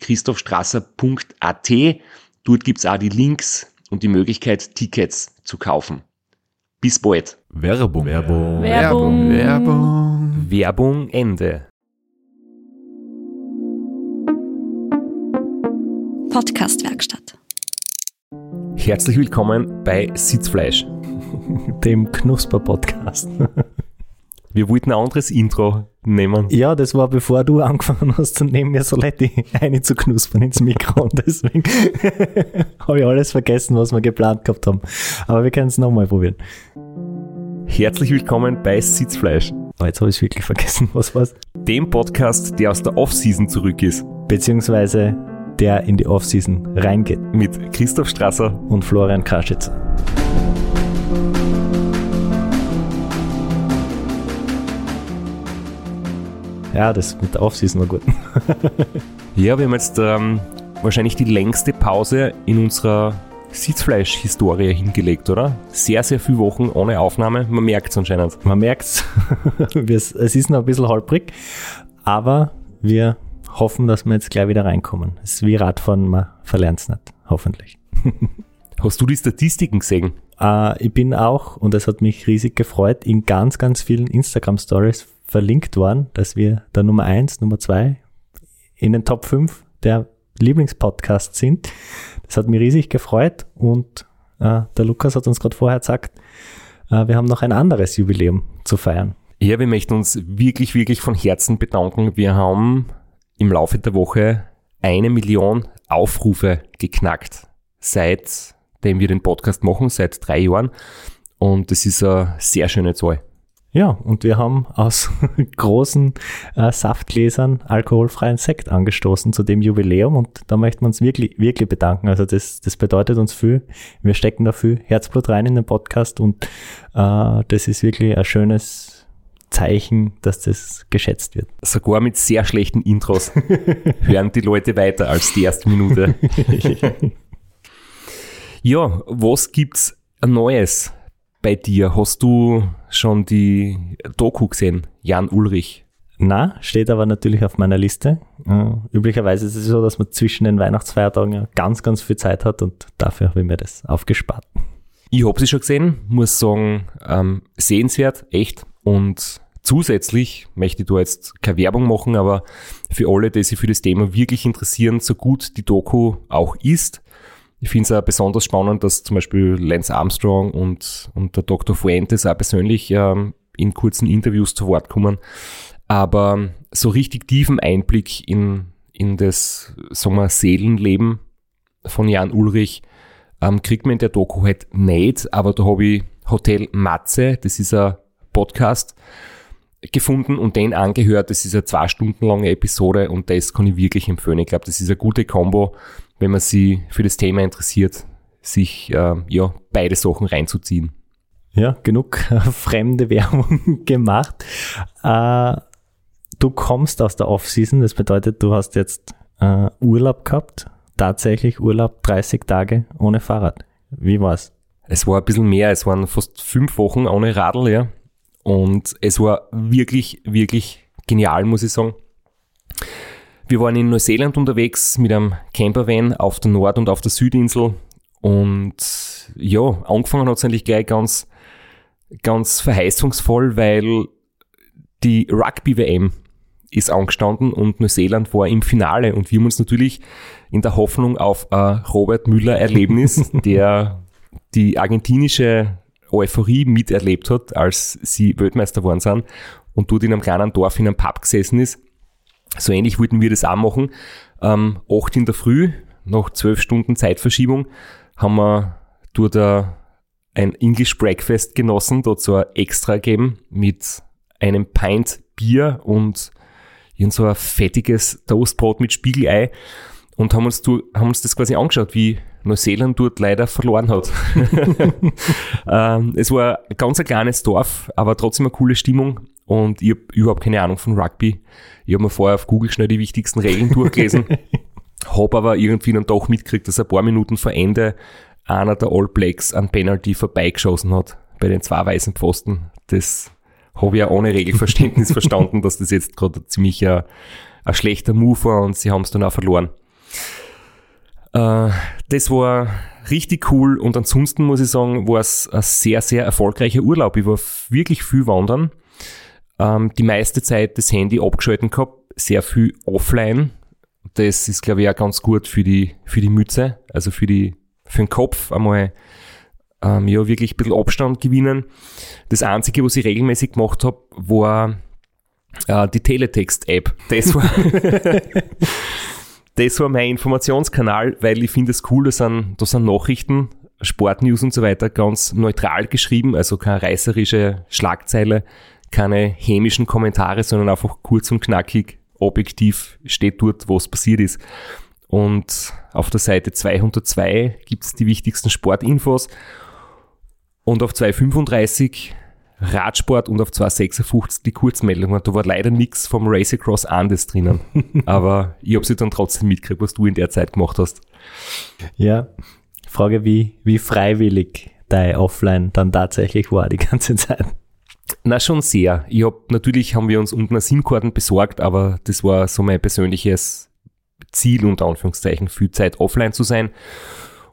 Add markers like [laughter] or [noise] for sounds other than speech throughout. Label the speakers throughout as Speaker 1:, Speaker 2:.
Speaker 1: www.christophstrasser.at. Dort gibt's auch die Links und die Möglichkeit, Tickets zu kaufen. Bis bald.
Speaker 2: Werbung.
Speaker 3: Werbung.
Speaker 4: Werbung.
Speaker 3: Werbung.
Speaker 1: Werbung Ende.
Speaker 5: Podcastwerkstatt.
Speaker 1: Herzlich willkommen bei Sitzfleisch. [laughs]
Speaker 6: dem Knusper-Podcast. [laughs]
Speaker 1: Wir wollten ein anderes Intro nehmen.
Speaker 6: ja, das war bevor du angefangen hast neben mir Soletti [laughs] eine zu knuspern ins Mikro und deswegen [laughs] habe ich alles vergessen, was wir geplant gehabt haben. Aber wir können es nochmal probieren.
Speaker 1: Herzlich willkommen bei Sitzfleisch,
Speaker 6: Aber jetzt habe ich es wirklich vergessen, was war's?
Speaker 1: dem Podcast, der aus der Off-Season zurück ist.
Speaker 6: Beziehungsweise der in die Offseason reingeht
Speaker 1: Mit Christoph Strasser.
Speaker 6: und Florian Kraschitz. Ja, das mit der Offseason war gut. [laughs]
Speaker 1: Ja, wir haben jetzt ähm, wahrscheinlich die längste Pause in unserer Sitzfleisch-Historie hingelegt, oder? Sehr, sehr viele Wochen ohne Aufnahme. Man merkt es anscheinend.
Speaker 6: Man merkt's, [laughs] es es ist noch ein bisschen holprig, aber wir hoffen, dass wir jetzt gleich wieder reinkommen. Es ist wie Radfahren, man verlernt's nicht, hoffentlich. [laughs]
Speaker 1: Hast du die Statistiken gesehen?
Speaker 6: Äh, ich bin auch, und es hat mich riesig gefreut, in ganz, ganz vielen Instagram-Stories verlinkt worden, dass wir der Nummer eins, Nummer zwei in den Top 5 der Lieblingspodcasts sind. Das hat mich riesig gefreut und äh, der Lukas hat uns gerade vorher gesagt, äh, wir haben noch ein anderes Jubiläum zu feiern.
Speaker 1: Ja, wir möchten uns wirklich, wirklich von Herzen bedanken. Wir haben im Laufe der Woche eine Million Aufrufe geknackt, seitdem wir den Podcast machen, seit drei Jahren. Und das ist eine sehr schöne Zahl.
Speaker 6: Ja, und wir haben aus [laughs] großen äh, Saftgläsern alkoholfreien Sekt angestoßen zu dem Jubiläum und da möchten wir uns wirklich, wirklich bedanken. Also das, das bedeutet uns viel. Wir stecken da viel Herzblut rein in den Podcast und äh, das ist wirklich ein schönes Zeichen, dass das geschätzt wird.
Speaker 1: Sogar mit sehr schlechten Intros [laughs] hören die Leute weiter als die erste Minute. [laughs] ja, was gibt's Neues bei dir? Hast du schon die Doku gesehen? Jan Ulrich.
Speaker 6: Na, steht aber natürlich auf meiner Liste. Äh, üblicherweise ist es so, dass man zwischen den Weihnachtsfeiertagen ja ganz, ganz viel Zeit hat und dafür habe ich mir das aufgespart.
Speaker 1: Ich habe sie schon gesehen, muss sagen, ähm, sehenswert, echt. Und zusätzlich möchte ich da jetzt keine Werbung machen, aber für alle, die sich für das Thema wirklich interessieren, so gut die Doku auch ist, ich finde es auch besonders spannend, dass zum Beispiel Lance Armstrong und, und der Dr. Fuentes auch persönlich ähm, in kurzen Interviews zu Wort kommen. Aber so richtig tiefen Einblick in, in das, sagen wir, Seelenleben von Jan Ulrich ähm, kriegt man in der Doku halt nicht. Aber da habe ich Hotel Matze, das ist ein Podcast, gefunden und den angehört. Das ist eine zwei Stunden lange Episode und das kann ich wirklich empfehlen. Ich glaube, das ist eine gute Combo, wenn man sich für das Thema interessiert, sich äh, ja beide Sachen reinzuziehen.
Speaker 6: Ja, genug äh, [laughs] fremde Werbung [laughs] gemacht. Äh, du kommst aus der Off-Season, das bedeutet, du hast jetzt äh, Urlaub gehabt, tatsächlich Urlaub 30 Tage ohne Fahrrad. Wie war's?
Speaker 1: Es war ein bisschen mehr, es waren fast fünf Wochen ohne Radl, ja. Und es war wirklich, wirklich genial, muss ich sagen. Wir waren in Neuseeland unterwegs mit einem Campervan auf der Nord- und auf der Südinsel. Und ja, angefangen hat es eigentlich gleich ganz, ganz verheißungsvoll, weil die Rugby-WM ist angestanden und Neuseeland war im Finale und wir haben uns natürlich in der Hoffnung auf ein Robert Müller Erlebnis, [laughs] der die argentinische Euphorie miterlebt hat, als sie Weltmeister geworden sind und dort in einem kleinen Dorf in einem Pub gesessen ist. So ähnlich wollten wir das auch machen. Ähm, 8 in der Früh, nach 12 Stunden Zeitverschiebung, haben wir dort ein English Breakfast genossen, dort so ein Extra gegeben mit einem Pint Bier und irgend so ein fettiges Toastbrot mit Spiegelei und haben uns, haben uns das quasi angeschaut, wie Neuseeland dort leider verloren hat. [laughs] [laughs] ähm, es war ein ganz ein kleines Dorf, aber trotzdem eine coole Stimmung und ich habe überhaupt keine Ahnung von Rugby. Ich habe mir vorher auf Google schnell die wichtigsten Regeln [laughs] durchgelesen, habe aber irgendwie dann doch mitgekriegt, dass ein paar Minuten vor Ende einer der All Blacks an Penalty vorbeigeschossen hat bei den zwei weißen Pfosten. Das habe ich ja ohne Regelverständnis [laughs] verstanden, dass das jetzt gerade ziemlich ein, ein schlechter Move war und sie haben es dann auch verloren. Äh, das war richtig cool und ansonsten muss ich sagen, war es ein sehr, sehr erfolgreicher Urlaub. Ich war wirklich viel wandern. Ähm, die meiste Zeit das Handy abgeschalten gehabt, sehr viel offline. Das ist, glaube ich, auch ganz gut für die, für die Mütze, also für die, für den Kopf einmal ähm, ja wirklich ein bisschen Abstand gewinnen. Das Einzige, was ich regelmäßig gemacht habe, war äh, die Teletext-App. Das war, [laughs] das war mein Informationskanal, weil ich finde es cool, da sind, da sind Nachrichten, Sportnews und so weiter ganz neutral geschrieben, also keine reißerische Schlagzeile, keine hämischen Kommentare, sondern einfach kurz und knackig, objektiv steht dort, was passiert ist. Und auf der Seite 202 gibt es die wichtigsten Sportinfos und auf 235 Radsport und auf 256 die Kurzmeldungen. Da war leider nichts vom Race Across Andes drinnen. [laughs] Aber ich habe sie dann trotzdem mitgekriegt, was du in der Zeit gemacht hast.
Speaker 6: Ja, Frage, wie, wie freiwillig dein Offline dann tatsächlich war die ganze Zeit.
Speaker 1: Na, schon sehr. Ich hab, natürlich haben wir uns unten eine SIM-Karten besorgt, aber das war so mein persönliches Ziel, unter Anführungszeichen, viel Zeit offline zu sein.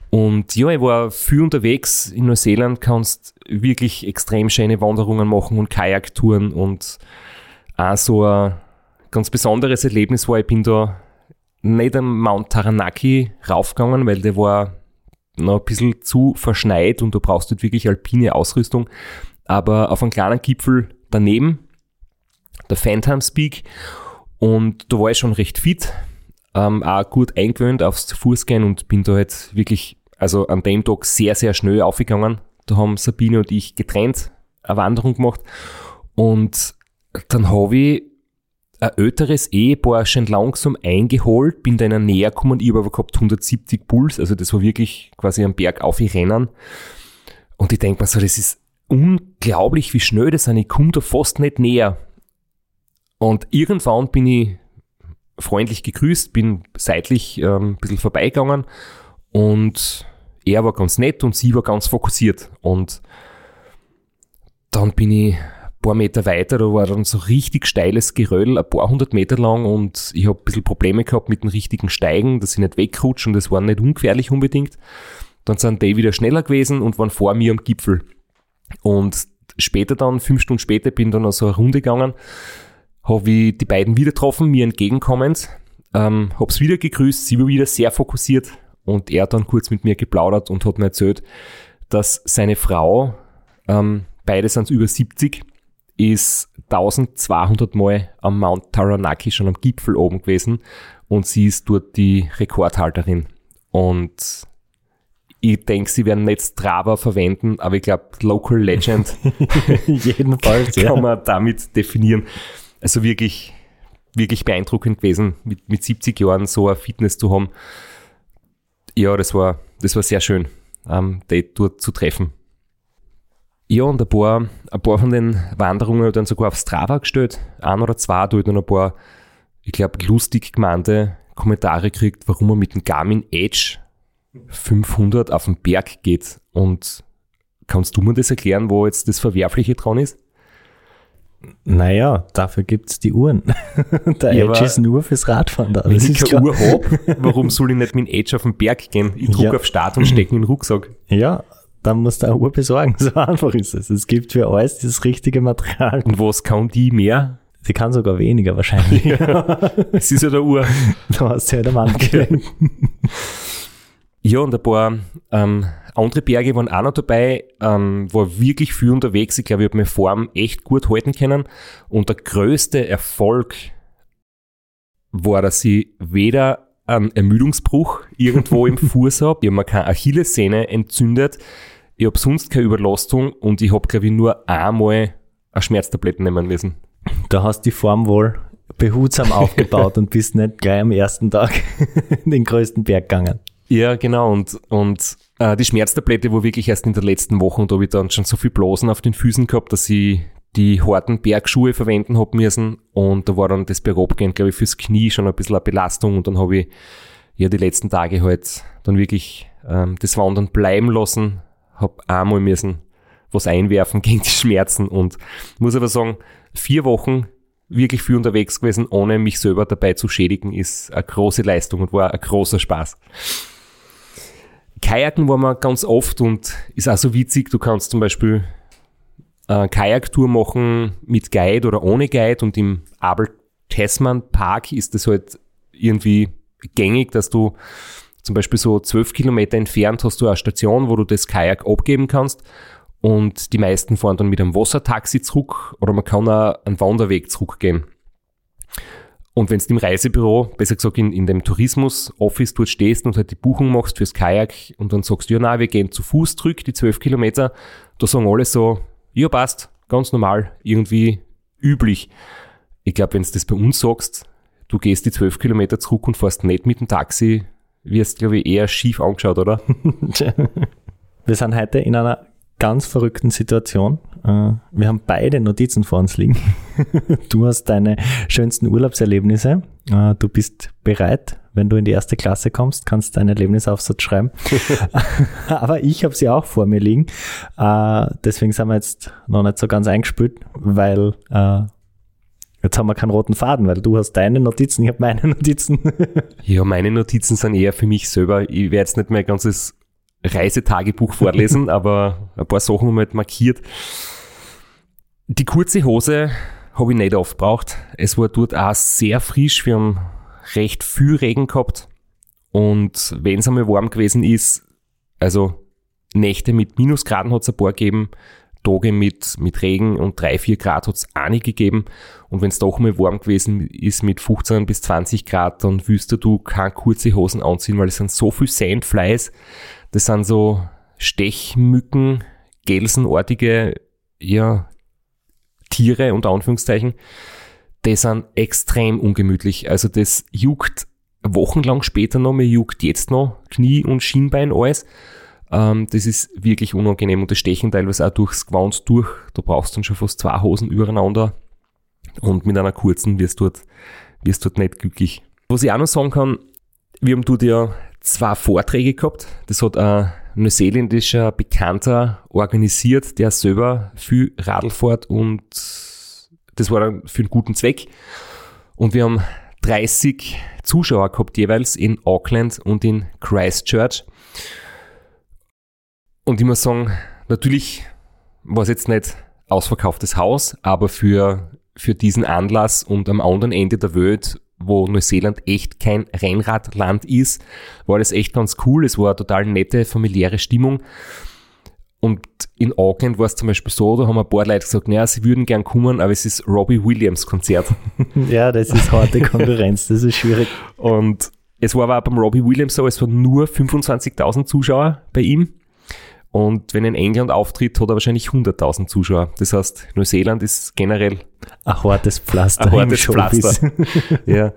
Speaker 1: Und ja, ich war viel unterwegs in Neuseeland, kannst wirklich extrem schöne Wanderungen machen und Kajaktouren und auch so ein ganz besonderes Erlebnis war, ich bin da nicht am Mount Taranaki raufgegangen, weil der war noch ein bisschen zu verschneit und du brauchst dort wirklich alpine Ausrüstung, aber auf einem kleinen Gipfel daneben, der Phantoms Peak und da war ich schon recht fit, ähm, auch gut eingewöhnt aufs Fußgehen und bin da jetzt wirklich, also an dem Tag sehr, sehr schnell aufgegangen. Da haben Sabine und ich getrennt eine Wanderung gemacht und dann habe ich ein älteres Ehepaar schon langsam eingeholt, bin da in der Nähe gekommen, ich habe aber gehabt 170 Puls, also das war wirklich quasi am Berg auf ich rennen. Und ich denke mir so, das ist unglaublich, wie schnell das ist, ich komme da fast nicht näher. Und irgendwann bin ich freundlich gegrüßt, bin seitlich ähm, ein bisschen vorbeigegangen und er war ganz nett und sie war ganz fokussiert. Und dann bin ich ein paar Meter weiter, da war dann so richtig steiles Geröll, ein paar hundert Meter lang und ich habe ein bisschen Probleme gehabt mit dem richtigen Steigen, dass ich nicht wegrutsche und das war nicht ungefährlich unbedingt. Dann sind die wieder schneller gewesen und waren vor mir am Gipfel. Und später dann, fünf Stunden später, bin dann noch so eine Runde gegangen habe ich die beiden wieder getroffen, mir entgegenkommend, ähm, habe es wieder gegrüßt, sie war wieder sehr fokussiert und er hat dann kurz mit mir geplaudert und hat mir erzählt, dass seine Frau, ähm, beide sind über 70, ist 1200 Mal am Mount Taranaki schon am Gipfel oben gewesen und sie ist dort die Rekordhalterin. Und ich denke, sie werden nicht Strava verwenden, aber ich glaube, Local Legend [laughs]
Speaker 6: Jedenfalls, [laughs]
Speaker 1: kann
Speaker 6: ja.
Speaker 1: man damit definieren. Also wirklich, wirklich beeindruckend gewesen, mit, mit 70 Jahren so eine Fitness zu haben. Ja, das war, das war sehr schön, ähm, die dort zu treffen. Ja, und ein paar, ein paar von den Wanderungen habe ich dann sogar auf Strava gestellt. Ein oder zwei, da habe ich dann ein paar, ich glaube, lustig gemeinte Kommentare gekriegt, warum man mit dem Garmin Edge 500 auf den Berg geht. Und kannst du mir das erklären, wo jetzt das Verwerfliche dran ist?
Speaker 6: Naja, dafür gibt's die Uhren. [laughs] Der
Speaker 1: Ja,
Speaker 6: Edge ist nur fürs Radfahren da.
Speaker 1: Wenn
Speaker 6: Das
Speaker 1: ich
Speaker 6: ist
Speaker 1: keine. Uhr habe, [laughs] warum soll ich nicht mit dem Edge auf den Berg gehen? Ich drücke
Speaker 6: Ja.
Speaker 1: auf Start und stecke in den Rucksack.
Speaker 6: Ja, dann musst du eine Uhr besorgen. [laughs] So einfach ist es. Es gibt für alles das richtige Material.
Speaker 1: Und was kann die mehr?
Speaker 6: Die kann sogar weniger wahrscheinlich.
Speaker 1: Es ist ja der Uhr.
Speaker 6: Du hast ja der Mann gelenkt.
Speaker 1: Ja, und ein paar ähm, andere Berge waren auch noch dabei. Ähm, war wirklich viel unterwegs. Ich glaube, ich habe meine Form echt gut halten können. Und der größte Erfolg war, dass ich weder einen Ermüdungsbruch irgendwo im [laughs] Fuß habe, ich habe mir keine Achillessehne entzündet, ich habe sonst keine Überlastung und ich habe, glaube ich, nur einmal eine Schmerztablette nehmen müssen.
Speaker 6: Da hast die Form wohl behutsam [laughs] aufgebaut und bist nicht gleich am ersten Tag [laughs] den größten Berg gegangen.
Speaker 1: Ja, genau. Und, und äh, die Schmerztablette war wirklich erst in der letzten Woche da habe ich dann schon so viel Blasen auf den Füßen gehabt, dass ich die harten Bergschuhe verwenden habe müssen. Und da war dann das Bergabgehen, glaube ich, fürs Knie schon ein bisschen eine Belastung. Und dann habe ich ja die letzten Tage halt dann wirklich ähm, das Wandern bleiben lassen, habe einmal müssen was einwerfen [laughs] gegen die Schmerzen und muss aber sagen, vier Wochen wirklich viel unterwegs gewesen, ohne mich selber dabei zu schädigen, ist eine große Leistung und war ein großer Spaß. Kajaken war man ganz oft und ist auch so witzig. Du kannst zum Beispiel eine Kajaktour machen mit Guide oder ohne Guide und im Abel Tasman Park ist das halt irgendwie gängig, dass du zum Beispiel so zwölf Kilometer entfernt hast du eine Station, wo du das Kajak abgeben kannst und die meisten fahren dann mit einem Wassertaxi zurück oder man kann auch einen Wanderweg zurückgehen. Und wenn du im Reisebüro, besser gesagt in, in dem Tourismus-Office dort stehst und halt die Buchung machst fürs Kajak und dann sagst du, ja nein, wir gehen zu Fuß zurück, die zwölf Kilometer, da sagen alle so, ja passt, ganz normal, irgendwie üblich. Ich glaube, wenn du das bei uns sagst, du gehst die zwölf Kilometer zurück und fährst nicht mit dem Taxi, wirst, glaube ich, eher schief angeschaut, oder? [laughs]
Speaker 6: Wir sind heute in einer ganz verrückten Situation. Äh, Wir haben beide Notizen vor uns liegen. [laughs] Du hast deine schönsten Urlaubserlebnisse. Äh, Du bist bereit, wenn du in die erste Klasse kommst, kannst deinen Erlebnisaufsatz schreiben. [laughs] [laughs] Aber ich habe sie auch vor mir liegen. Äh, Deswegen sind wir jetzt noch nicht so ganz eingespielt, weil jetzt haben wir keinen roten Faden, weil du hast deine Notizen, ich habe meine Notizen.
Speaker 1: Ja, meine Notizen sind eher für mich selber. Ich werde jetzt nicht mein ganzes Reisetagebuch vorlesen, [laughs] aber ein paar Sachen haben wir halt markiert. Die kurze Hose habe ich nicht oft braucht. Es war dort auch sehr frisch. Wir haben recht viel Regen gehabt. Und wenn es einmal warm gewesen ist, also Nächte mit Minusgraden hat es ein paar gegeben, Tage mit, mit Regen und 3, 4 Grad hat es auch nicht gegeben. Und wenn es doch mal warm gewesen ist mit 15 bis 20 Grad, dann wüsste du keine kurze Hosen anziehen, weil es sind so viel Sandflies. Das sind so Stechmücken, gelsenartige, ja, Tiere, unter Anführungszeichen. Die sind extrem ungemütlich. Also das juckt wochenlang später noch, mir juckt jetzt noch Knie und Schienbein alles. Ähm, das ist wirklich unangenehm und das Stechen teilweise auch durchs Gewand durch. Da brauchst du dann schon fast zwei Hosen übereinander und mit einer kurzen wirst du dort, wirst dort nicht glücklich. Was ich auch noch sagen kann, wir haben dort ja zwei Vorträge gehabt. Das hat ein neuseeländischer Bekannter organisiert, der selber viel Radl fährt und das war dann für einen guten Zweck. Und wir haben 30 Zuschauer gehabt jeweils in Auckland und in Christchurch. Und ich muss sagen, natürlich war es jetzt nicht ausverkauftes Haus, aber für, für diesen Anlass und am anderen Ende der Welt, wo Neuseeland echt kein Rennradland ist, war das echt ganz cool. Es war eine total nette, familiäre Stimmung. Und in Auckland war es zum Beispiel so, da haben ein paar Leute gesagt, naja, sie würden gern kommen, aber es ist Robbie Williams Konzert. [laughs]
Speaker 6: ja, das ist harte Konkurrenz, das ist schwierig.
Speaker 1: Und es war aber auch beim Robbie Williams so, es waren nur 25.000 Zuschauer bei ihm. Und wenn er in England auftritt, hat er wahrscheinlich 100.000 Zuschauer. Das heißt, Neuseeland ist generell
Speaker 6: Ein hartes Pflaster.
Speaker 1: ein hartes. Pflaster. [laughs] ja.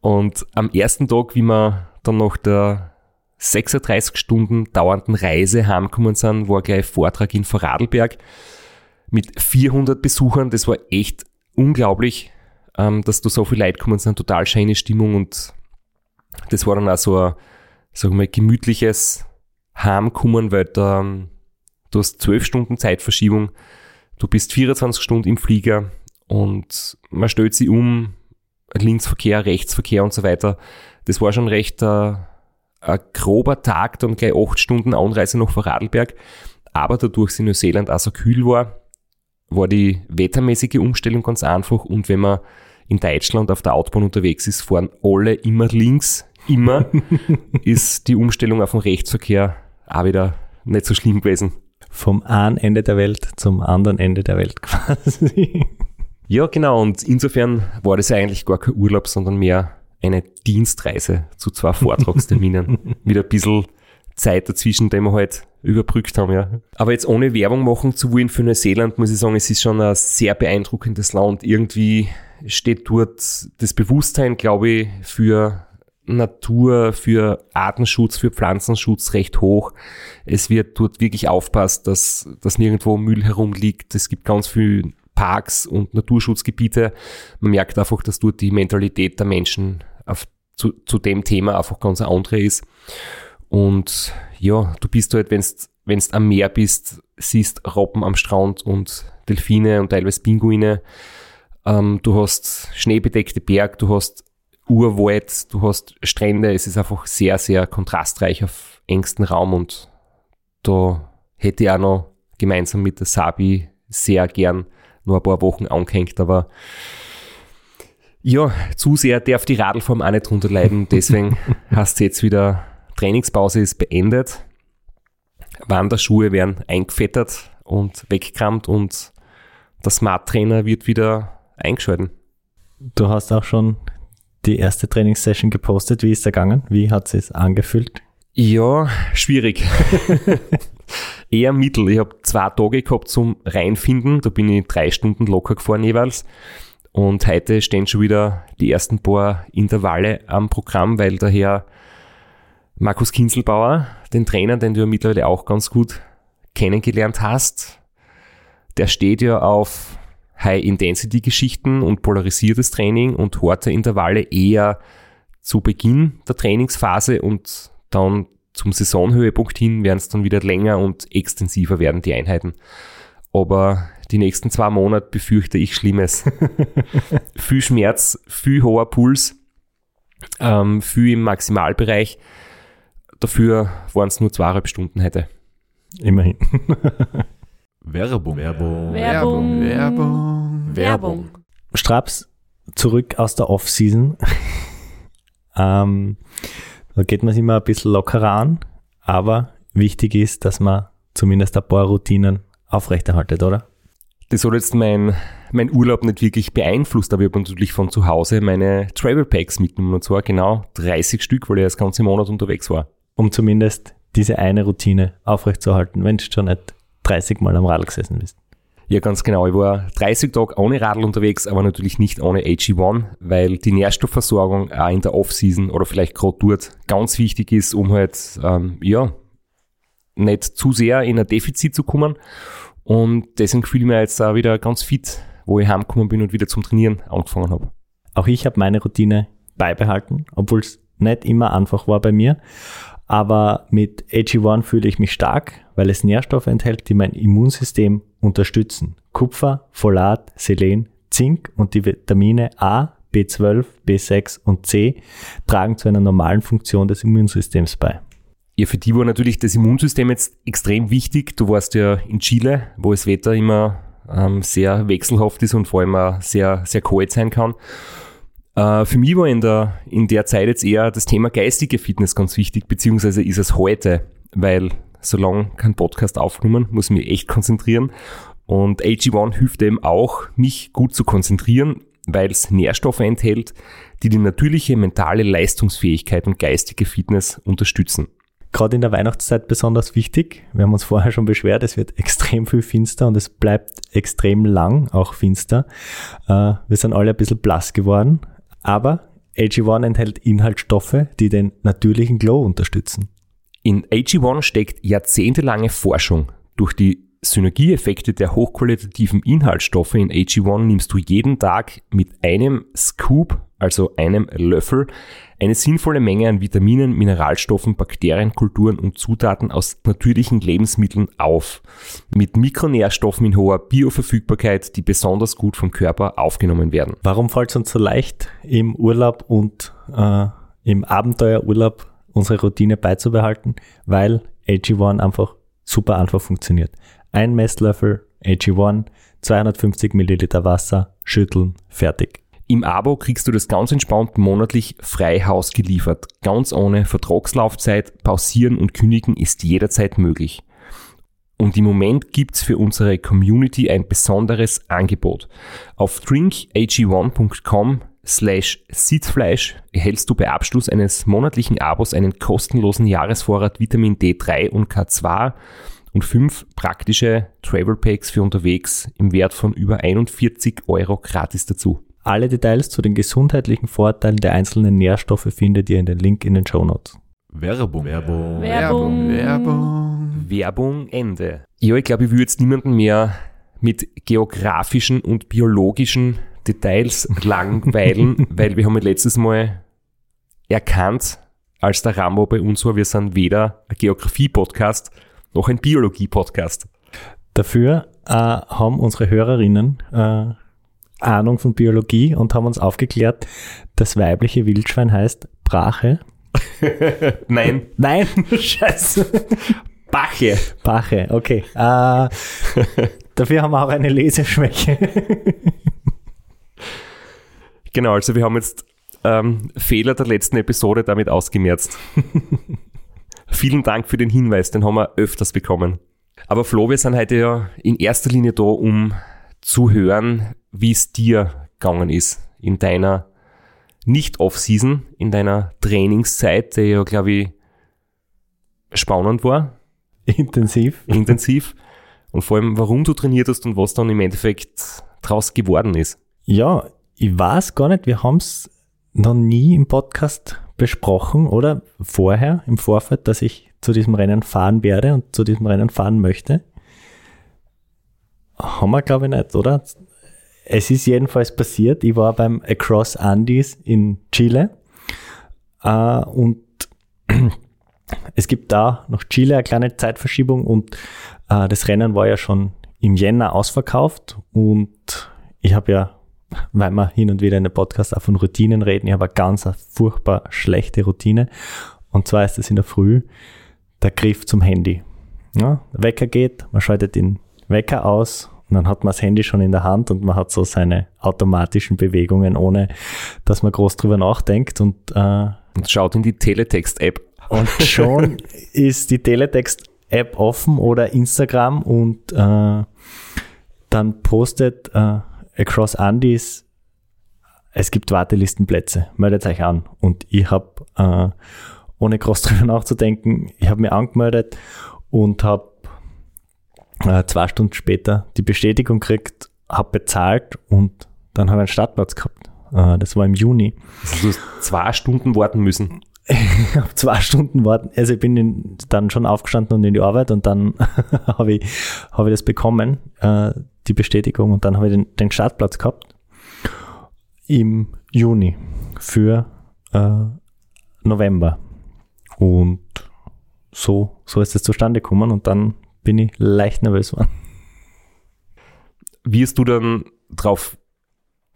Speaker 1: Und am ersten Tag, wie wir dann nach der 36 Stunden dauernden Reise heimgekommen sind, war gleich Vortrag in Vorarlberg mit 400 Besuchern. Das war echt unglaublich, ähm, dass da so viele Leute gekommen sind. Total schöne Stimmung und das war dann auch so ein, sagen wir mal, gemütliches Heimkommen, weil da, ähm, du hast 12 Stunden Zeitverschiebung, du bist 24 Stunden im Flieger und man stellt sich um, Linksverkehr, Rechtsverkehr und so weiter. Das war schon recht äh, ein grober Tag, dann gleich 8 Stunden Anreise nach Vorarlberg, aber dadurch es in Neuseeland auch so kühl war war die wettermäßige Umstellung ganz einfach. Und wenn man in Deutschland auf der Autobahn unterwegs ist, fahren alle immer links, immer, [laughs] ist die Umstellung auf den Rechtsverkehr auch wieder nicht so schlimm gewesen.
Speaker 6: Vom einen Ende der Welt zum anderen Ende der Welt [laughs] quasi.
Speaker 1: Ja, genau. Und insofern war das ja eigentlich gar kein Urlaub, sondern mehr eine Dienstreise zu zwei Vortragsterminen. [laughs] Mit ein bisschen Zeit dazwischen, die wir halt überbrückt haben, ja. Aber jetzt ohne Werbung machen zu wollen für Neuseeland, muss ich sagen, es ist schon ein sehr beeindruckendes Land. Irgendwie steht dort das Bewusstsein, glaube ich, für Natur, für Artenschutz, für Pflanzenschutz recht hoch. Es wird dort wirklich aufpasst, dass, dass nirgendwo Müll herumliegt. Es gibt ganz viel Parks und Naturschutzgebiete. Man merkt einfach, dass dort die Mentalität der Menschen auf, zu, zu dem Thema einfach ganz eine andere ist. Und ja, du bist halt, wenn's wenn's am Meer bist, siehst Robben am Strand und Delfine und teilweise Pinguine. Ähm, du hast schneebedeckte Berg, du hast Urwald, du hast Strände. Es ist einfach sehr, sehr kontrastreich auf engstem Raum und da hätte ich auch noch gemeinsam mit der Sabi sehr gern nur ein paar Wochen angehängt, aber ja, zu sehr darf die Radlform auch nicht drunter leiden. [laughs] Deswegen hast du jetzt wieder Trainingspause ist beendet. Wanderschuhe werden eingefettert und weggekramt und der Smart Trainer wird wieder eingeschalten.
Speaker 6: Du hast auch schon die erste Trainingssession gepostet. Wie ist der gegangen? Wie hat es sich angefühlt?
Speaker 1: Ja, schwierig. [laughs] Eher mittel. Ich habe zwei Tage gehabt zum Reinfinden. Da bin ich drei Stunden locker gefahren jeweils. Und heute stehen schon wieder die ersten paar Intervalle am Programm, weil daher Markus Kinzelbauer, den Trainer, den du ja mittlerweile auch ganz gut kennengelernt hast, der steht ja auf High-Intensity-Geschichten und polarisiertes Training und harte Intervalle eher zu Beginn der Trainingsphase und dann zum Saisonhöhepunkt hin werden es dann wieder länger und extensiver werden die Einheiten. Aber die nächsten zwei Monate befürchte ich Schlimmes. [laughs] viel Schmerz, viel hoher Puls, ähm, viel im Maximalbereich. Dafür waren es nur zweieinhalb Stunden heute.
Speaker 6: Immerhin. [laughs]
Speaker 3: Werbung.
Speaker 2: Werbung.
Speaker 3: Werbung. Werbung. Werbung.
Speaker 6: Straps zurück aus der Off-Season. [laughs] ähm, da geht man sich immer ein bisschen lockerer an, aber wichtig ist, dass man zumindest ein paar Routinen aufrechterhaltet, oder?
Speaker 1: Das hat jetzt mein, mein Urlaub nicht wirklich beeinflusst, aber ich habe natürlich von zu Hause meine Travel Packs mitgenommen und zwar genau 30 Stück, weil ich das ganze Monat unterwegs war.
Speaker 6: Um zumindest diese eine Routine aufrechtzuerhalten, wenn du schon nicht 30 Mal am Radl gesessen bist.
Speaker 1: Ja, ganz genau. Ich war 30 Tage ohne Radl unterwegs, aber natürlich nicht ohne AG1, weil die Nährstoffversorgung auch in der Off-Season oder vielleicht gerade dort ganz wichtig ist, um halt, ähm, ja, nicht zu sehr in ein Defizit zu kommen. Und deswegen fühle ich mich jetzt auch wieder ganz fit, wo ich heimgekommen bin und wieder zum Trainieren angefangen habe.
Speaker 6: Auch ich habe meine Routine beibehalten, obwohl es nicht immer einfach war bei mir. Aber mit AG1 fühle ich mich stark, weil es Nährstoffe enthält, die mein Immunsystem unterstützen. Kupfer, Folat, Selen, Zink und die Vitamine A, B12, B6 und C tragen zu einer normalen Funktion des Immunsystems bei.
Speaker 1: Ja, für die war natürlich das Immunsystem jetzt extrem wichtig. Du warst ja in Chile, wo das Wetter immer ähm, sehr wechselhaft ist und vor allem auch sehr, sehr kalt sein kann. Äh, für mich war in der, in der Zeit jetzt eher das Thema geistige Fitness ganz wichtig, beziehungsweise ist es heute, weil solange kein Podcast aufgenommen, muss ich mich echt konzentrieren. Und AG1 hilft eben auch, mich gut zu konzentrieren, weil es Nährstoffe enthält, die die natürliche mentale Leistungsfähigkeit und geistige Fitness unterstützen.
Speaker 6: Gerade in der Weihnachtszeit besonders wichtig. Wir haben uns vorher schon beschwert, es wird extrem viel finster und es bleibt extrem lang auch finster. Äh, wir sind alle ein bisschen blass geworden, aber AG1 enthält Inhaltsstoffe, die den natürlichen Glow unterstützen.
Speaker 1: In AG1 steckt jahrzehntelange Forschung. Durch die Synergieeffekte der hochqualitativen Inhaltsstoffe in AG1 nimmst du jeden Tag mit einem Scoop, also einem Löffel, eine sinnvolle Menge an Vitaminen, Mineralstoffen, Bakterien, Kulturen und Zutaten aus natürlichen Lebensmitteln auf. Mit Mikronährstoffen in hoher Bioverfügbarkeit, die besonders gut vom Körper aufgenommen werden.
Speaker 6: Warum fällt es uns so leicht, im Urlaub und äh, im Abenteuerurlaub unsere Routine beizubehalten? Weil AG1 einfach super einfach funktioniert. Ein Messlöffel AG1, 250 Milliliter Wasser, schütteln, fertig.
Speaker 1: Im Abo kriegst du das ganz entspannt monatlich frei Haus geliefert. Ganz ohne Vertragslaufzeit. Pausieren und kündigen ist jederzeit möglich. Und im Moment gibt's für unsere Community ein besonderes Angebot. Auf drinkag1.com slash Sitzfleisch erhältst du bei Abschluss eines monatlichen Abos einen kostenlosen Jahresvorrat Vitamin D3 und K2 und fünf praktische Travel Packs für unterwegs im Wert von über 41 Euro gratis dazu.
Speaker 6: Alle Details zu den gesundheitlichen Vorteilen der einzelnen Nährstoffe findet ihr in den Link in den Show Notes.
Speaker 3: Werbung. Werbung.
Speaker 5: Werbung.
Speaker 3: Werbung.
Speaker 1: Werbung Ende. Ja, ich glaube, ich würde jetzt niemanden mehr mit geografischen und biologischen Details langweilen, [laughs] weil wir haben letztes Mal erkannt, als der Rambo bei uns war, wir sind weder ein Geografie-Podcast noch ein Biologie-Podcast.
Speaker 6: Dafür äh, haben unsere Hörerinnen äh, Ahnung von Biologie und haben uns aufgeklärt, das weibliche Wildschwein heißt Brache. [laughs]
Speaker 1: Nein,
Speaker 6: Nein, [laughs] scheiße.
Speaker 1: Bache.
Speaker 6: Bache, okay. Äh, dafür haben wir auch eine Leseschwäche.
Speaker 1: Genau, also wir haben jetzt ähm, Fehler der letzten Episode damit ausgemerzt. [laughs] Vielen Dank für den Hinweis, den haben wir öfters bekommen. Aber Flo, wir sind heute ja in erster Linie da, um zu hören, wie es dir gegangen ist in deiner Nicht-Off-Season, in deiner Trainingszeit, die ja, glaube ich, spannend war,
Speaker 6: Intensiv. [laughs]
Speaker 1: intensiv. Und vor allem, warum du trainiert hast und was dann im Endeffekt draus geworden ist.
Speaker 6: Ja, ich weiß gar nicht, wir haben es noch nie im Podcast besprochen oder vorher im Vorfeld, dass ich zu diesem Rennen fahren werde und zu diesem Rennen fahren möchte. Haben wir, glaube ich, nicht, oder? Es ist jedenfalls passiert. Ich war beim Across Andes in Chile äh, und [clears throat] es gibt da noch Chile eine kleine Zeitverschiebung und äh, das Rennen war ja schon im Jänner ausverkauft und ich habe ja, weil wir hin und wieder in der Podcast auch von Routinen reden, ich habe eine ganz eine furchtbar schlechte Routine und zwar ist es in der Früh der Griff zum Handy. Ja, Wecker geht, man schaltet den Wecker aus und dann hat man das Handy schon in der Hand und man hat so seine automatischen Bewegungen, ohne dass man groß drüber nachdenkt und äh,
Speaker 1: Und schaut in die Teletext-App.
Speaker 6: und schon [laughs] ist die Teletext-App offen oder Instagram und äh, dann postet äh, Across Andes, es gibt Wartelistenplätze, meldet euch an. Und ich habe, äh, ohne groß [laughs] drüber nachzudenken, ich habe mich angemeldet und habe äh, zwei Stunden später die Bestätigung gekriegt, habe bezahlt und dann habe ich einen Startplatz gehabt. Äh, das war im Juni.
Speaker 1: Also du hast zwei Stunden warten müssen. [laughs]
Speaker 6: Ich habe zwei Stunden warten. Also ich bin in, dann schon aufgestanden und in die Arbeit und dann [laughs] habe ich, hab ich das bekommen, äh, die Bestätigung und dann habe ich den, den Startplatz gehabt im Juni für äh, November. Und so, so ist es zustande gekommen und dann bin ich leicht nervös geworden.
Speaker 1: Wie hast du dann darauf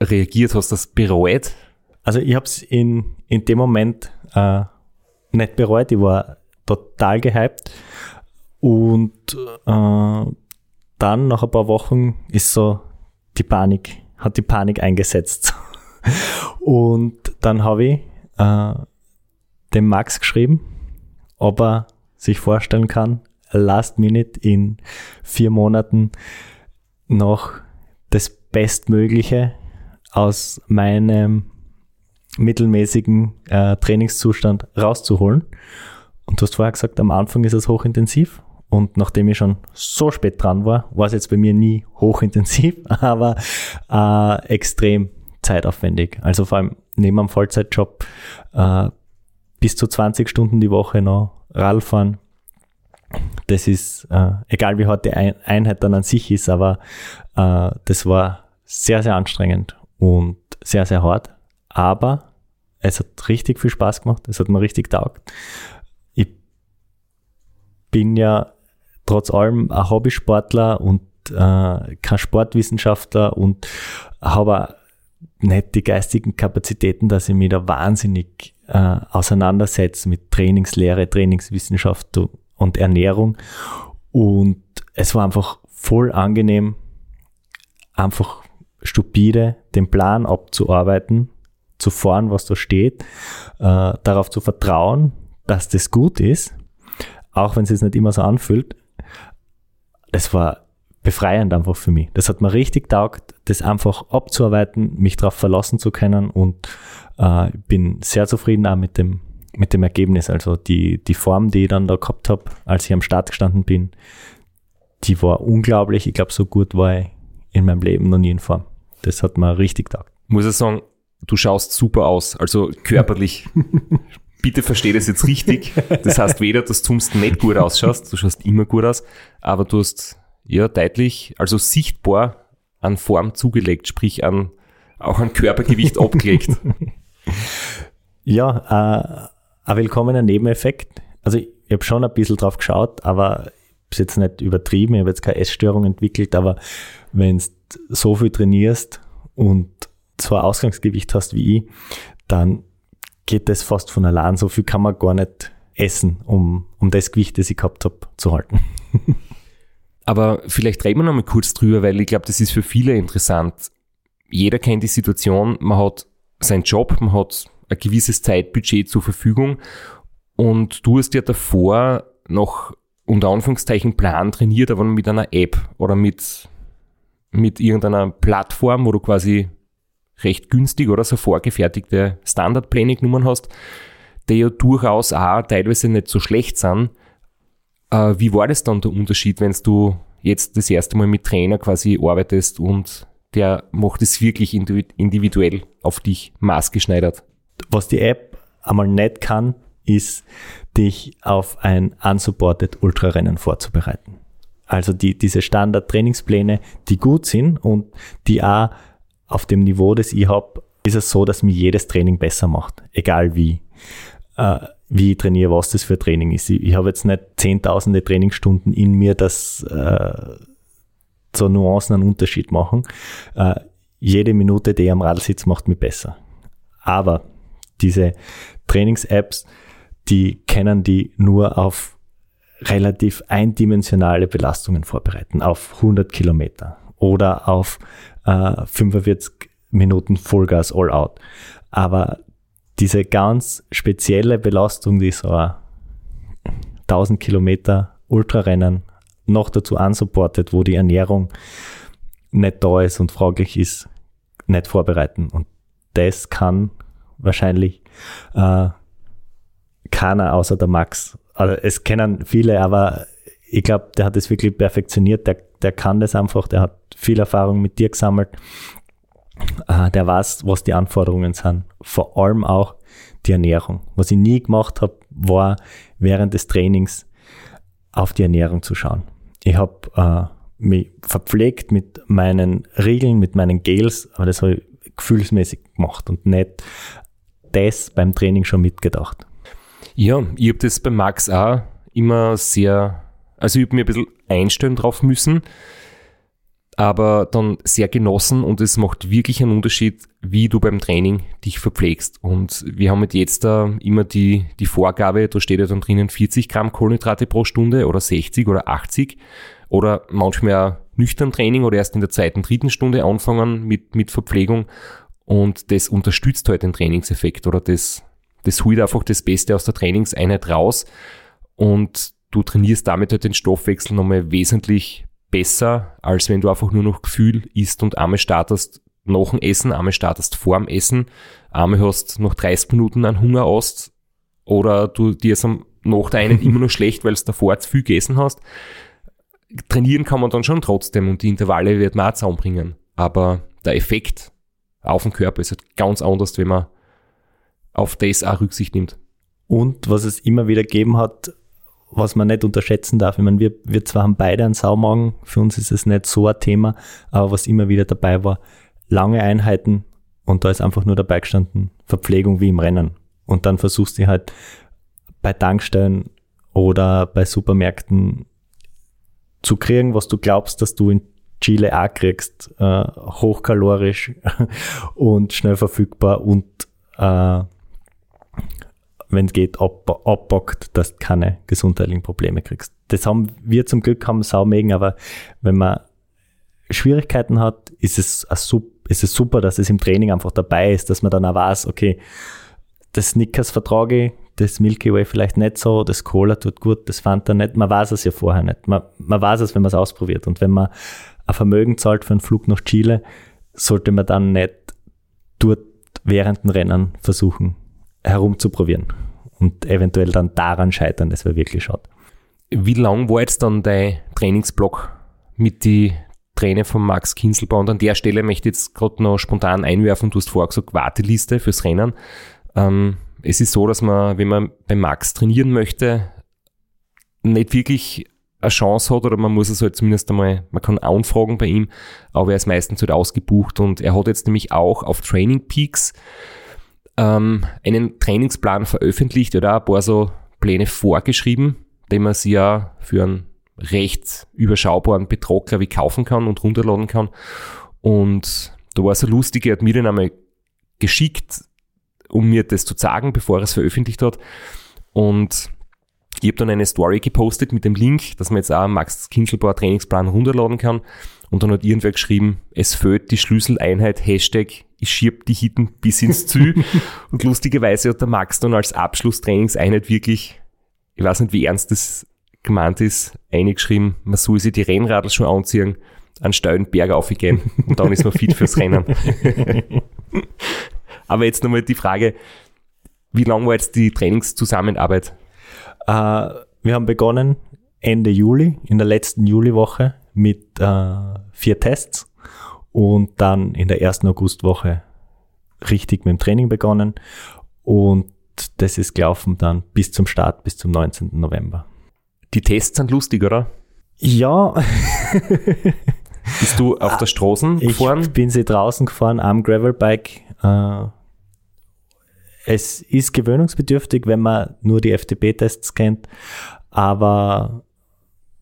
Speaker 1: reagiert? Hast du das bereut?
Speaker 6: Also ich habe es in, in dem Moment äh, nicht bereut, ich war total gehypt und äh, dann nach ein paar Wochen ist so die Panik, hat die Panik eingesetzt. [laughs] und dann habe ich äh, dem Max geschrieben, ob er sich vorstellen kann, last minute in vier Monaten noch das Bestmögliche aus meinem mittelmäßigen äh, Trainingszustand rauszuholen. Und du hast vorher gesagt, am Anfang ist es hochintensiv. Und nachdem ich schon so spät dran war, war es jetzt bei mir nie hochintensiv, [laughs] aber äh, extrem zeitaufwendig. Also vor allem neben einem Vollzeitjob äh, bis zu 20 Stunden die Woche noch Radfahren. Das ist, äh, egal wie hart die Ein Einheit dann an sich ist, aber äh, das war sehr, sehr anstrengend und sehr, sehr hart. Aber es hat richtig viel Spaß gemacht. Es hat mir richtig taugt. Ich bin ja trotz allem ein Hobbysportler und äh, kein Sportwissenschaftler und habe nicht die geistigen Kapazitäten, dass ich mich da wahnsinnig äh, auseinandersetze mit Trainingslehre, Trainingswissenschaft und Ernährung. Und es war einfach voll angenehm, einfach stupide den Plan abzuarbeiten, zu fahren, was da steht, äh, darauf zu vertrauen, dass das gut ist, auch wenn es sich nicht immer so anfühlt. Es war befreiend einfach für mich. Das hat mir richtig taugt, das einfach abzuarbeiten, mich darauf verlassen zu können und äh, bin sehr zufrieden auch mit dem, mit dem Ergebnis. Also die, die Form, die ich dann da gehabt habe, als ich am Start gestanden bin, die war unglaublich. Ich glaube, so gut war ich in meinem Leben noch nie in Form. Das hat mir richtig taugt.
Speaker 1: Muss ich sagen, du schaust super aus, also körperlich. [laughs] Bitte versteh das jetzt richtig. Das heißt weder, dass du nicht gut ausschaust, du schaust immer gut aus, aber du hast ja deutlich, also sichtbar an Form zugelegt, sprich an auch an Körpergewicht [laughs] abgelegt.
Speaker 6: Ja, äh, ein willkommener Nebeneffekt. Also ich, ich habe schon ein bisschen drauf geschaut, aber ist jetzt nicht übertrieben, ich habe jetzt keine Essstörung entwickelt, aber wenn du so viel trainierst und ein Ausgangsgewicht hast wie ich, dann geht das fast von allein. So viel kann man gar nicht essen, um, um das Gewicht, das ich gehabt habe, zu halten. [laughs]
Speaker 1: Aber vielleicht reden wir noch mal kurz drüber, weil ich glaube, das ist für viele interessant. Jeder kennt die Situation, man hat seinen Job, man hat ein gewisses Zeitbudget zur Verfügung und du hast ja davor noch unter Anführungszeichen Plan trainiert, aber mit einer App oder mit, mit irgendeiner Plattform, wo du quasi recht günstig oder so vorgefertigte Standardpläne genommen hast, die ja durchaus auch teilweise nicht so schlecht sind. Äh, wie war das dann der Unterschied, wenn du jetzt das erste Mal mit Trainer quasi arbeitest und der macht es wirklich individuell auf dich maßgeschneidert?
Speaker 6: Was die App einmal nicht kann, ist, dich auf ein unsupported Ultrarennen vorzubereiten. Also die, diese Standard-Trainingspläne, die gut sind und die auch auf dem Niveau, das ich habe, ist es so, dass mir jedes Training besser macht, egal wie. Äh, wie ich trainiere, was das für Training ist. Ich, ich habe jetzt nicht zehntausende Trainingsstunden in mir, dass äh, so Nuancen einen Unterschied machen. Äh, jede Minute, die ich am Radl sitze, macht mich besser. Aber diese Trainings-Apps, die können die nur auf relativ eindimensionale Belastungen vorbereiten, auf 100 Kilometer oder auf äh, 45 Minuten Vollgas All Out. Aber diese ganz spezielle Belastung, die so 1000 Kilometer Ultrarennen noch dazu unsupportet, wo die Ernährung nicht da ist und fraglich ist, nicht vorbereiten. Und das kann wahrscheinlich äh, keiner außer der Max. Also es kennen viele, aber ich glaube, der hat es wirklich perfektioniert. Der, der kann das einfach. Der hat viel Erfahrung mit dir gesammelt. Äh, der weiß, was die Anforderungen sind. Vor allem auch die Ernährung. Was ich nie gemacht habe, war während des Trainings auf die Ernährung zu schauen. Ich habe äh, mich verpflegt mit meinen Riegeln, mit meinen Gels, aber das habe ich gefühlsmäßig gemacht und nicht das beim Training schon mitgedacht.
Speaker 1: Ja, ich habe das bei Max auch immer sehr, also ich habe mir ein bisschen einstellen drauf müssen, aber dann sehr genossen und es macht wirklich einen Unterschied, wie du beim Training dich verpflegst. Und wir haben jetzt da immer die, die Vorgabe, da steht ja dann drinnen 40 Gramm Kohlenhydrate pro Stunde oder 60 oder 80 oder manchmal nüchtern Training oder erst in der zweiten, dritten Stunde anfangen mit, mit Verpflegung und das unterstützt halt den Trainingseffekt oder das, das holt einfach das Beste aus der Trainingseinheit raus und du trainierst damit halt den Stoffwechsel nochmal wesentlich besser, als wenn du einfach nur noch Gefühl isst und einmal startest nach dem Essen, einmal startest vor dem Essen, einmal hast nach 30 Minuten einen Hunger aus oder du dir ist nach der Einheit [laughs] immer noch schlecht, weil du davor zu viel gegessen hast. Trainieren kann man dann schon trotzdem und die Intervalle wird man auch zusammenbringen. Aber der Effekt auf den Körper ist halt ganz anders, wenn man auf das auch Rücksicht nimmt.
Speaker 6: Und was es immer wieder gegeben hat, was man nicht unterschätzen darf. Ich meine, wir, wir zwar haben beide einen Saumagen, für uns ist es nicht so ein Thema, aber was immer wieder dabei war, lange Einheiten und da ist einfach nur dabei gestanden, Verpflegung wie im Rennen. Und dann versuchst du halt bei Tankstellen oder bei Supermärkten zu kriegen, was du glaubst, dass du in Chile auch kriegst, äh, hochkalorisch [laughs] und schnell verfügbar und äh, wenn es geht, ab, abbockt, dass du keine gesundheitlichen Probleme kriegst. Das haben wir zum Glück haben saumägen, aber wenn man Schwierigkeiten hat, ist es, ist es super, dass es im Training einfach dabei ist, dass man dann auch weiß, okay, das Snickers vertrage ich, das Milky Way vielleicht nicht so, das Cola tut gut, das Fanta nicht. Man weiß es ja vorher nicht. Man, man weiß es, wenn man es ausprobiert. Und wenn man ein Vermögen zahlt für einen Flug nach Chile, sollte man dann nicht dort während dem Rennen versuchen, herumzuprobieren und eventuell dann daran scheitern, das wäre wirklich schade.
Speaker 1: Wie lang war jetzt dann dein Trainingsblock mit die Trainer von Max Kinselbau? Und an der Stelle möchte ich jetzt gerade noch spontan einwerfen, du hast vorher gesagt, Warteliste fürs Rennen. Ähm, es ist so, dass man, wenn man bei Max trainieren möchte, nicht wirklich eine Chance hat oder man muss es halt zumindest einmal, man kann anfragen bei ihm, aber er ist meistens halt ausgebucht und er hat jetzt nämlich auch auf Training Peaks ähm, einen Trainingsplan veröffentlicht oder ein paar so Pläne vorgeschrieben, den man sich ja für einen recht überschaubaren Betrag, glaube ich, kaufen kann und runterladen kann. Und da war es so lustig, er hat mir den einmal geschickt, um mir das zu sagen, bevor er es veröffentlicht hat. Und ich habe dann eine Story gepostet mit dem Link, dass man jetzt auch Max Kinselbauer Trainingsplan runterladen kann. Und dann hat irgendwer geschrieben, es fehlt die Schlüsseleinheit, Hashtag, ich schieb die Hitten bis ins Ziel. [laughs] und lustigerweise hat der Max dann als Abschlusstrainingseinheit wirklich, ich weiß nicht, wie ernst das gemeint ist, eingeschrieben, man soll sich die Rennradl schon anziehen, einen steilen Berg aufgehen und dann ist man fit fürs Rennen. [laughs] Aber jetzt nochmal die Frage, wie lang war jetzt die Trainingszusammenarbeit?
Speaker 6: Äh, wir haben begonnen Ende Juli, in der letzten Juliwoche mit äh, vier Tests und dann in der ersten Augustwoche richtig mit dem Training begonnen und das ist gelaufen dann bis zum Start, bis zum 19. November.
Speaker 1: Die Tests sind lustig, oder?
Speaker 6: Ja.
Speaker 1: Bist du auf der Straße gefahren?
Speaker 6: Ich bin sie draußen gefahren am Gravelbike. Äh, es ist gewöhnungsbedürftig, wenn man nur die FTP-Tests kennt, aber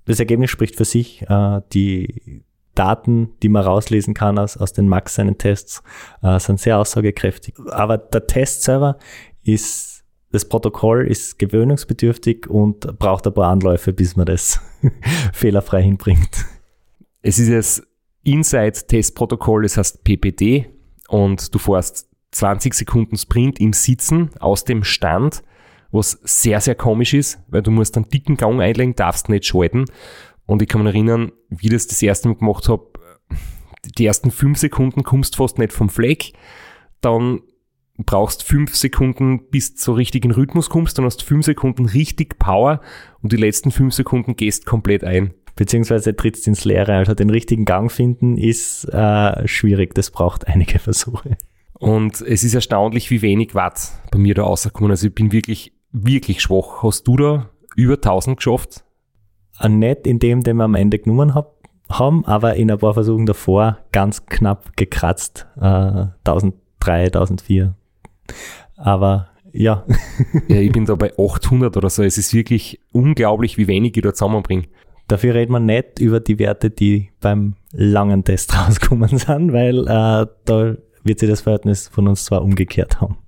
Speaker 6: das Ergebnis spricht für sich. Äh, die Daten, die man rauslesen kann aus, aus den Max seinen Tests, äh, sind sehr aussagekräftig. Aber der Test selber ist, das Protokoll ist gewöhnungsbedürftig und braucht ein paar Anläufe, bis man das [laughs] fehlerfrei hinbringt.
Speaker 1: Es ist das Inside-Testprotokoll, das heißt PPD und du fährst 20 Sekunden Sprint im Sitzen aus dem Stand, was sehr, sehr komisch ist, weil du musst einen dicken Gang einlegen, darfst nicht schalten. Und ich kann mich erinnern, wie ich das das erste Mal gemacht habe, die ersten fünf Sekunden kommst fast nicht vom Fleck, dann brauchst fünf Sekunden, bis du so richtig in Rhythmus kommst, dann hast du fünf Sekunden richtig Power und die letzten fünf Sekunden gehst komplett ein.
Speaker 6: Beziehungsweise trittst ins Leere. Also den richtigen Gang finden ist äh, schwierig, das braucht [laughs] einige Versuche.
Speaker 1: Und es ist erstaunlich, wie wenig Watt bei mir da rausgekommen. Also ich bin wirklich, wirklich schwach. Hast du da über 1000 geschafft?
Speaker 6: Nicht in dem, den wir am Ende genommen hab, haben, aber in ein paar Versuchen davor ganz knapp gekratzt. Äh, 1003, 1004. Aber ja. [laughs]
Speaker 1: ja, ich bin da bei 800 oder so. Es ist wirklich unglaublich, wie wenig ich da zusammenbringe.
Speaker 6: Dafür redet man nicht über die Werte, die beim langen Test [laughs] rausgekommen sind, weil äh, da wird sich das Verhältnis von uns zwar umgekehrt haben.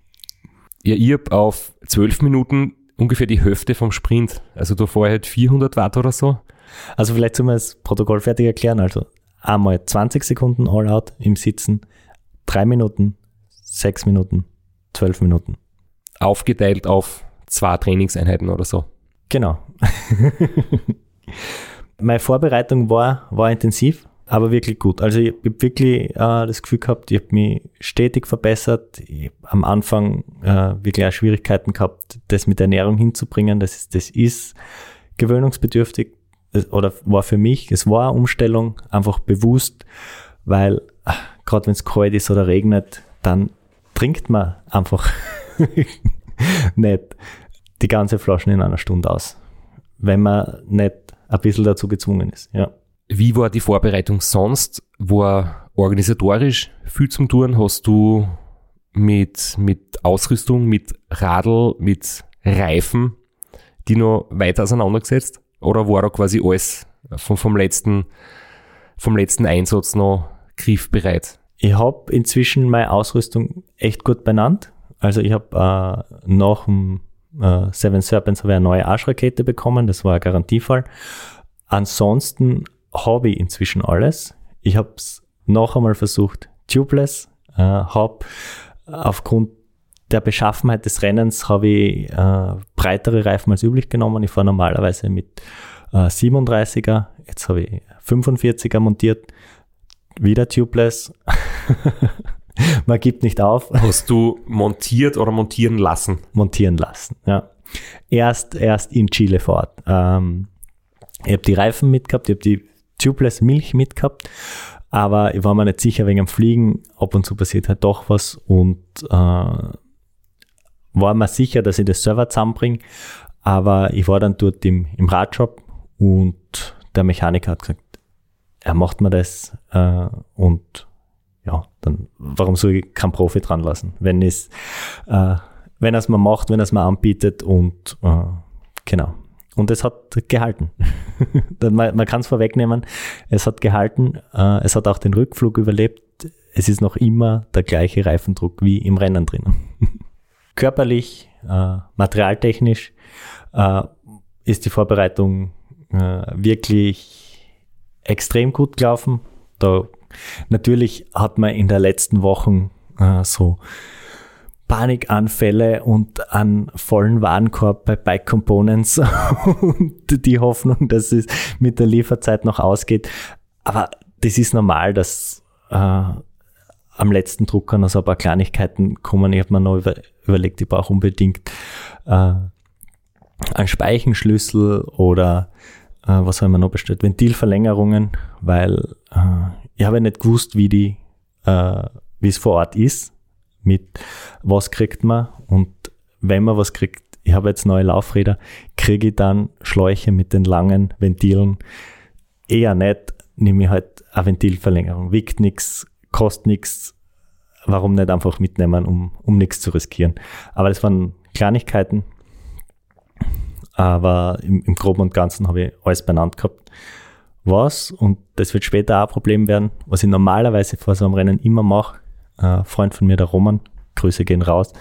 Speaker 1: Ja, ich habe auf zwölf Minuten ungefähr die Hälfte vom Sprint. Also da vorher halt 400 Watt oder so.
Speaker 6: Also vielleicht sollen wir das Protokoll fertig erklären. Also einmal 20 Sekunden All-Out im Sitzen, drei Minuten, sechs Minuten, zwölf Minuten.
Speaker 1: Aufgeteilt auf zwei Trainingseinheiten oder so.
Speaker 6: Genau. [laughs] Meine Vorbereitung war, war intensiv aber wirklich gut. Also ich habe wirklich äh, das Gefühl gehabt, ich habe mich stetig verbessert. Ich hab am Anfang äh, wirklich auch Schwierigkeiten gehabt, das mit Ernährung hinzubringen. Das ist, das ist gewöhnungsbedürftig das, oder war für mich, es war eine Umstellung, einfach bewusst, weil äh, gerade wenn es kalt ist oder regnet, dann trinkt man einfach [laughs] nicht die ganze Flasche in einer Stunde aus, wenn man nicht ein bisschen dazu gezwungen ist. Ja.
Speaker 1: Wie war die Vorbereitung sonst? War organisatorisch viel zum Tun? Hast du mit, mit Ausrüstung, mit Radl, mit Reifen die noch weiter auseinandergesetzt? Oder war da quasi alles vom, vom, letzten, vom letzten Einsatz noch griffbereit?
Speaker 6: Ich habe inzwischen meine Ausrüstung echt gut benannt. Also ich habe äh, nach dem äh, Seven Serpents habe ich eine neue Arschrakete bekommen, das war ein Garantiefall. Ansonsten habe ich inzwischen alles. Ich habe es noch einmal versucht, tubeless, äh, habe aufgrund der Beschaffenheit des Rennens habe ich äh, breitere Reifen als üblich genommen. Ich fahre normalerweise mit äh, 37er, jetzt habe ich 45er montiert, wieder tubeless. [laughs] Man gibt nicht auf.
Speaker 1: Hast du montiert oder montieren lassen?
Speaker 6: Montieren lassen, ja. Erst, erst in Chile vor Ort. Ähm, ich habe die Reifen mitgehabt, ich habe die tubeless Milch mitgehabt, aber ich war mir nicht sicher wegen dem Fliegen. Ab und zu passiert halt doch was und äh, war mir sicher, dass ich das Server zusammenbringe. Aber ich war dann dort im, im Radshop und der Mechaniker hat gesagt, er macht mir das äh, und ja, dann warum soll ich keinen Profi dran lassen, wenn es äh, wenn er es mir macht, wenn er es mir anbietet und äh, genau. Und es hat gehalten. [laughs] man kann es vorwegnehmen, es hat gehalten, äh, es hat auch den Rückflug überlebt. Es ist noch immer der gleiche Reifendruck wie im Rennen drinnen. [laughs] Körperlich, äh, materialtechnisch äh, ist die Vorbereitung äh, wirklich extrem gut gelaufen. Da natürlich hat man in der letzten Wochen äh, so Panikanfälle und einen vollen Warenkorb bei Bike Components [laughs] und die Hoffnung, dass es mit der Lieferzeit noch ausgeht. Aber das ist normal, dass äh, am letzten Drucker noch so ein paar Kleinigkeiten kommen. Ich habe mir noch über, überlegt, ich brauche unbedingt äh, einen Speichenschlüssel oder äh, was haben wir noch bestellt? Ventilverlängerungen, weil äh, ich habe nicht gewusst, wie die, äh, wie es vor Ort ist, mit was kriegt man und wenn man was kriegt, ich habe jetzt neue Laufräder, kriege ich dann Schläuche mit den langen Ventilen. Eher nicht, nehme ich halt eine Ventilverlängerung. Wiegt nichts, kostet nichts. Warum nicht einfach mitnehmen, um, um nichts zu riskieren? Aber das waren Kleinigkeiten. Aber im, im Groben und Ganzen habe ich alles benannt gehabt. Was, und das wird später auch ein Problem werden, was ich normalerweise vor so einem Rennen immer mache, ein Freund von mir, der Roman, Grüße gehen raus,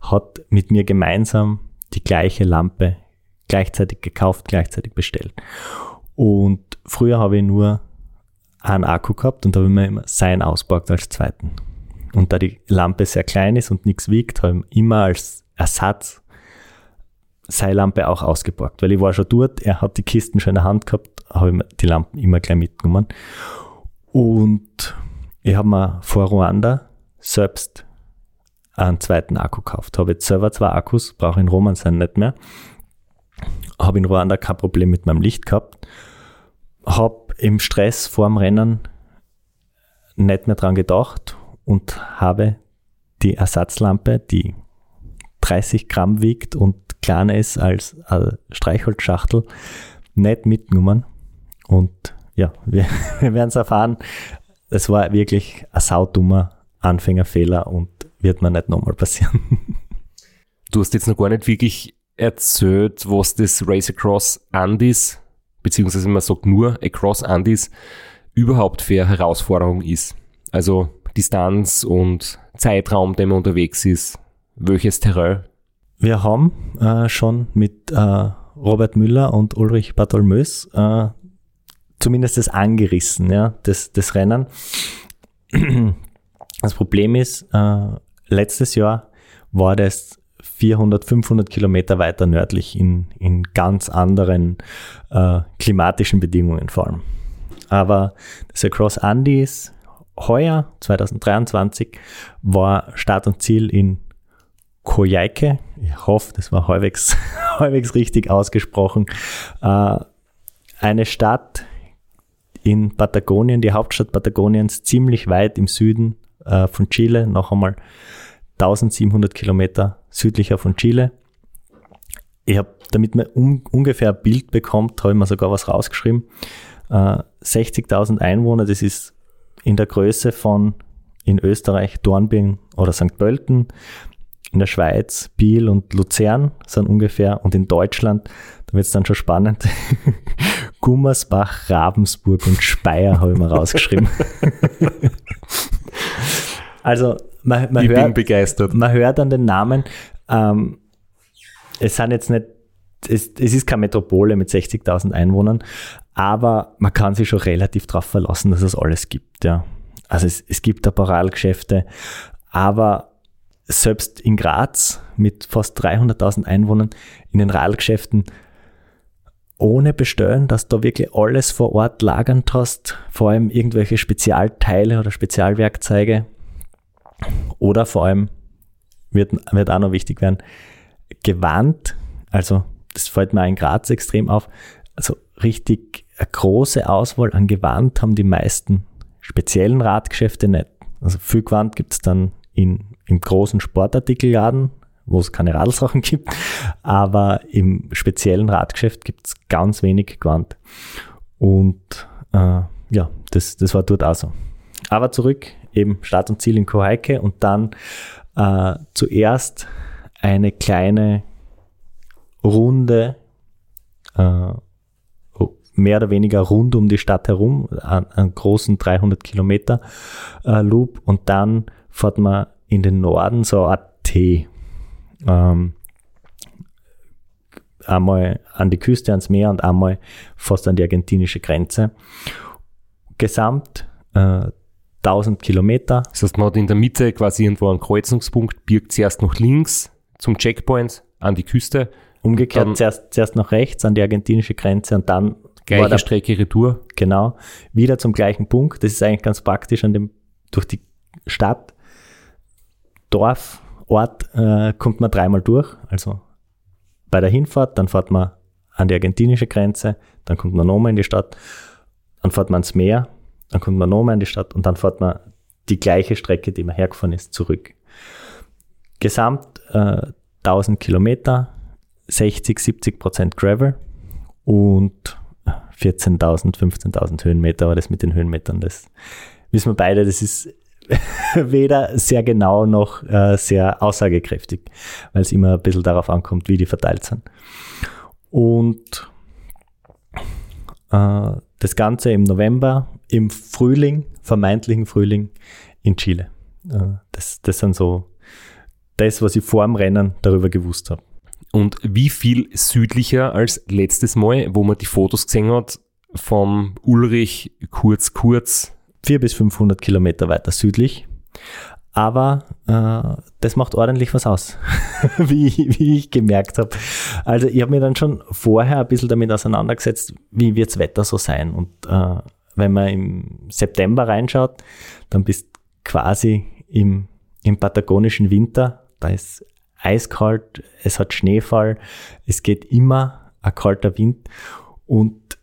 Speaker 6: hat mit mir gemeinsam die gleiche Lampe gleichzeitig gekauft, gleichzeitig bestellt. Und früher habe ich nur einen Akku gehabt und habe mir immer sein ausgeborgt als zweiten. Und da die Lampe sehr klein ist und nichts wiegt, habe ich immer als Ersatz seine Lampe auch ausgeborgt, weil ich war schon dort, er hat die Kisten schon in der Hand gehabt, habe ich die Lampen immer gleich mitgenommen. Und ich habe mir vor Ruanda selbst einen zweiten Akku gekauft. Habe jetzt selber zwei Akkus, brauche in Roman sein nicht mehr. Habe in Ruanda kein Problem mit meinem Licht gehabt. Habe im Stress vorm Rennen nicht mehr dran gedacht und habe die Ersatzlampe, die 30 Gramm wiegt und kleiner ist als eine Streichholzschachtel, nicht mitgenommen. Und ja, wir, [laughs] wir werden es erfahren. Es war wirklich ein saudummer Anfängerfehler und wird mir nicht nochmal passieren.
Speaker 1: Du hast jetzt noch gar nicht wirklich erzählt, was das Race Across Andes, beziehungsweise man sagt nur Across Andes, überhaupt für Herausforderung ist. Also Distanz und Zeitraum, den man unterwegs ist, welches Terrain.
Speaker 6: Wir haben äh, schon mit äh, Robert Müller und Ulrich Bartholmös äh, zumindest das angerissen, ja, das, das Rennen. [clears throat] Das Problem ist, äh, letztes Jahr war das 400, 500 Kilometer weiter nördlich in, in ganz anderen äh, klimatischen Bedingungen vor allem. Aber das Across Andes heuer, 2023, war Start und Ziel in Coyhaique. Ich hoffe, das war halbwegs, [laughs] halbwegs richtig ausgesprochen. Äh, eine Stadt in Patagonien, die Hauptstadt Patagoniens, ziemlich weit im Süden äh, von Chile, noch einmal 1700 Kilometer südlicher von Chile. Ich habe, damit man un ungefähr ein Bild bekommt, habe ich mir sogar was rausgeschrieben. Äh, 60.000 Einwohner, das ist in der Größe von in Österreich Dornbirn oder St. Pölten, in der Schweiz Biel und Luzern sind ungefähr und in Deutschland, da wird es dann schon spannend, [laughs] Gummersbach, Ravensburg und Speyer habe ich mir rausgeschrieben. [laughs] also man, man,
Speaker 1: ich
Speaker 6: hört,
Speaker 1: bin begeistert.
Speaker 6: man hört an den Namen, ähm, es sind jetzt nicht, es, es ist keine Metropole mit 60.000 Einwohnern, aber man kann sich schon relativ darauf verlassen, dass es alles gibt. Ja. Also es, es gibt ein paar Radlgeschäfte, aber selbst in Graz mit fast 300.000 Einwohnern in den Radlgeschäften ohne bestellen, dass du wirklich alles vor Ort lagern hast, vor allem irgendwelche Spezialteile oder Spezialwerkzeuge oder vor allem wird, wird auch noch wichtig werden, gewandt, also das fällt mir in Graz extrem auf, also richtig eine große Auswahl an Gewand haben die meisten speziellen Radgeschäfte nicht. Also viel Gewand gibt es dann in, im großen Sportartikelladen, wo es keine Radlsachen [laughs] gibt, aber im speziellen Radgeschäft gibt es ganz wenig Gewand. Und äh, ja, das, das war dort auch so. Aber zurück, eben Start und Ziel in Kohaike und dann äh, zuerst eine kleine Runde, äh, mehr oder weniger rund um die Stadt herum, einen großen 300 Kilometer äh, Loop und dann fährt man in den Norden so eine T. Ähm, einmal an die Küste, ans Meer und einmal fast an die argentinische Grenze. Gesamt äh, 1000 Kilometer.
Speaker 1: Das heißt, man hat in der Mitte quasi irgendwo einen Kreuzungspunkt, birgt zuerst nach links zum Checkpoint an die Küste.
Speaker 6: Umgekehrt dann zuerst, zuerst nach rechts an die argentinische Grenze und dann
Speaker 1: gleiche der, Strecke Retour.
Speaker 6: Genau, wieder zum gleichen Punkt. Das ist eigentlich ganz praktisch an dem, durch die Stadt, Dorf, Ort äh, kommt man dreimal durch. Also bei der Hinfahrt, dann fährt man an die argentinische Grenze, dann kommt man nochmal in die Stadt, dann fährt man ans Meer, dann kommt man nochmal in die Stadt und dann fährt man die gleiche Strecke, die man hergefahren ist, zurück. Gesamt äh, 1000 Kilometer, 60, 70 Prozent Gravel und 14.000, 15.000 Höhenmeter, aber das mit den Höhenmetern, das wissen wir beide, das ist [laughs] weder sehr genau noch äh, sehr aussagekräftig, weil es immer ein bisschen darauf ankommt, wie die verteilt sind. Und äh, das Ganze im November, im Frühling, vermeintlichen Frühling in Chile. Äh, das, das sind so das, was ich vor dem Rennen darüber gewusst habe.
Speaker 1: Und wie viel südlicher als letztes Mal, wo man die Fotos gesehen hat vom Ulrich Kurz Kurz?
Speaker 6: 400 bis 500 Kilometer weiter südlich. Aber äh, das macht ordentlich was aus, [laughs] wie, wie ich gemerkt habe. Also ich habe mir dann schon vorher ein bisschen damit auseinandergesetzt, wie wird das Wetter so sein. Und äh, wenn man im September reinschaut, dann bist quasi im, im patagonischen Winter. Da ist eiskalt, es hat Schneefall, es geht immer ein kalter Wind. Und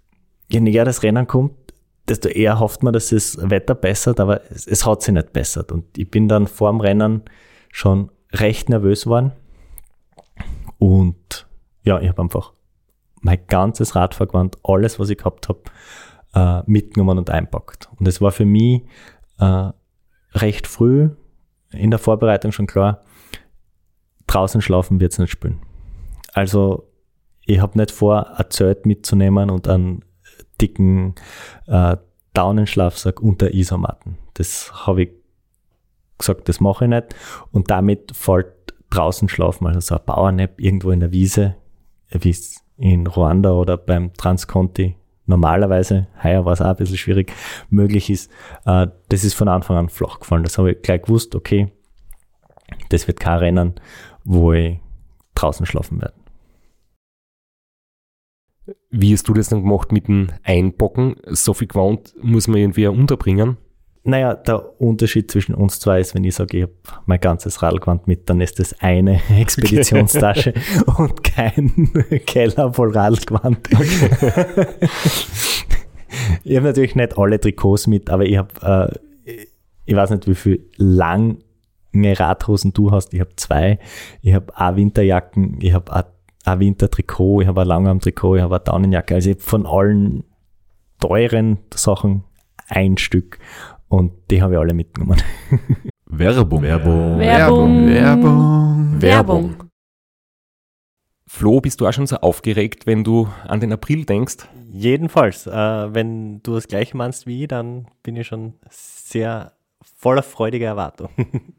Speaker 6: je näher das Rennen kommt, desto eher hofft man, dass das Wetter bessert, aber es, es hat sich nicht bessert. Und ich bin dann vor dem Rennen schon recht nervös geworden. Und ja, ich habe einfach mein ganzes Radfahrgewand, alles, was ich gehabt habe, äh, mitgenommen und einpackt. Und es war für mich äh, recht früh in der Vorbereitung schon klar, draußen schlafen wird es nicht spielen. Also ich habe nicht vor, ein Zelt mitzunehmen und einen dicken äh, Daunenschlafsack unter Isomatten. Das habe ich gesagt, das mache ich nicht. Und damit fällt draußen schlafen, also so ein Powernap irgendwo in der Wiese, wie es in Ruanda oder beim Transconti normalerweise, heuer war es auch ein bisschen schwierig, möglich ist, äh, das ist von Anfang an flach gefallen. Das habe ich gleich gewusst, okay, das wird kein Rennen, wo ich draußen schlafen werde.
Speaker 1: Wie hast du das dann gemacht mit dem Einbocken? So viel Gewand muss man irgendwie unterbringen?
Speaker 6: Naja, der Unterschied zwischen uns zwei ist, wenn ich sage, ich habe mein ganzes Radlgewand mit, dann ist das eine [laughs] Expeditionstasche okay. und kein [laughs] Keller voll Radlgewand. Okay. ich habe natürlich nicht alle Trikots mit, aber ich habe, äh, ich weiß nicht, wie viel lange Radhosen du hast. Ich habe zwei. Ich habe auch Winterjacken, ich habe auch ein Wintertrikot, ich habe ein Langarm-Trikot, ich habe eine Daunenjacke. Also ich habe von allen teuren Sachen ein Stück und die habe ich alle mitgenommen. [laughs]
Speaker 3: Werbung. Werbung.
Speaker 5: Werbung. Werbung. Werbung.
Speaker 1: Flo, bist du auch schon so aufgeregt, wenn du an den April denkst?
Speaker 6: Jedenfalls. Äh, wenn du das gleiche meinst wie ich, dann bin ich schon sehr voller freudiger Erwartung. [laughs]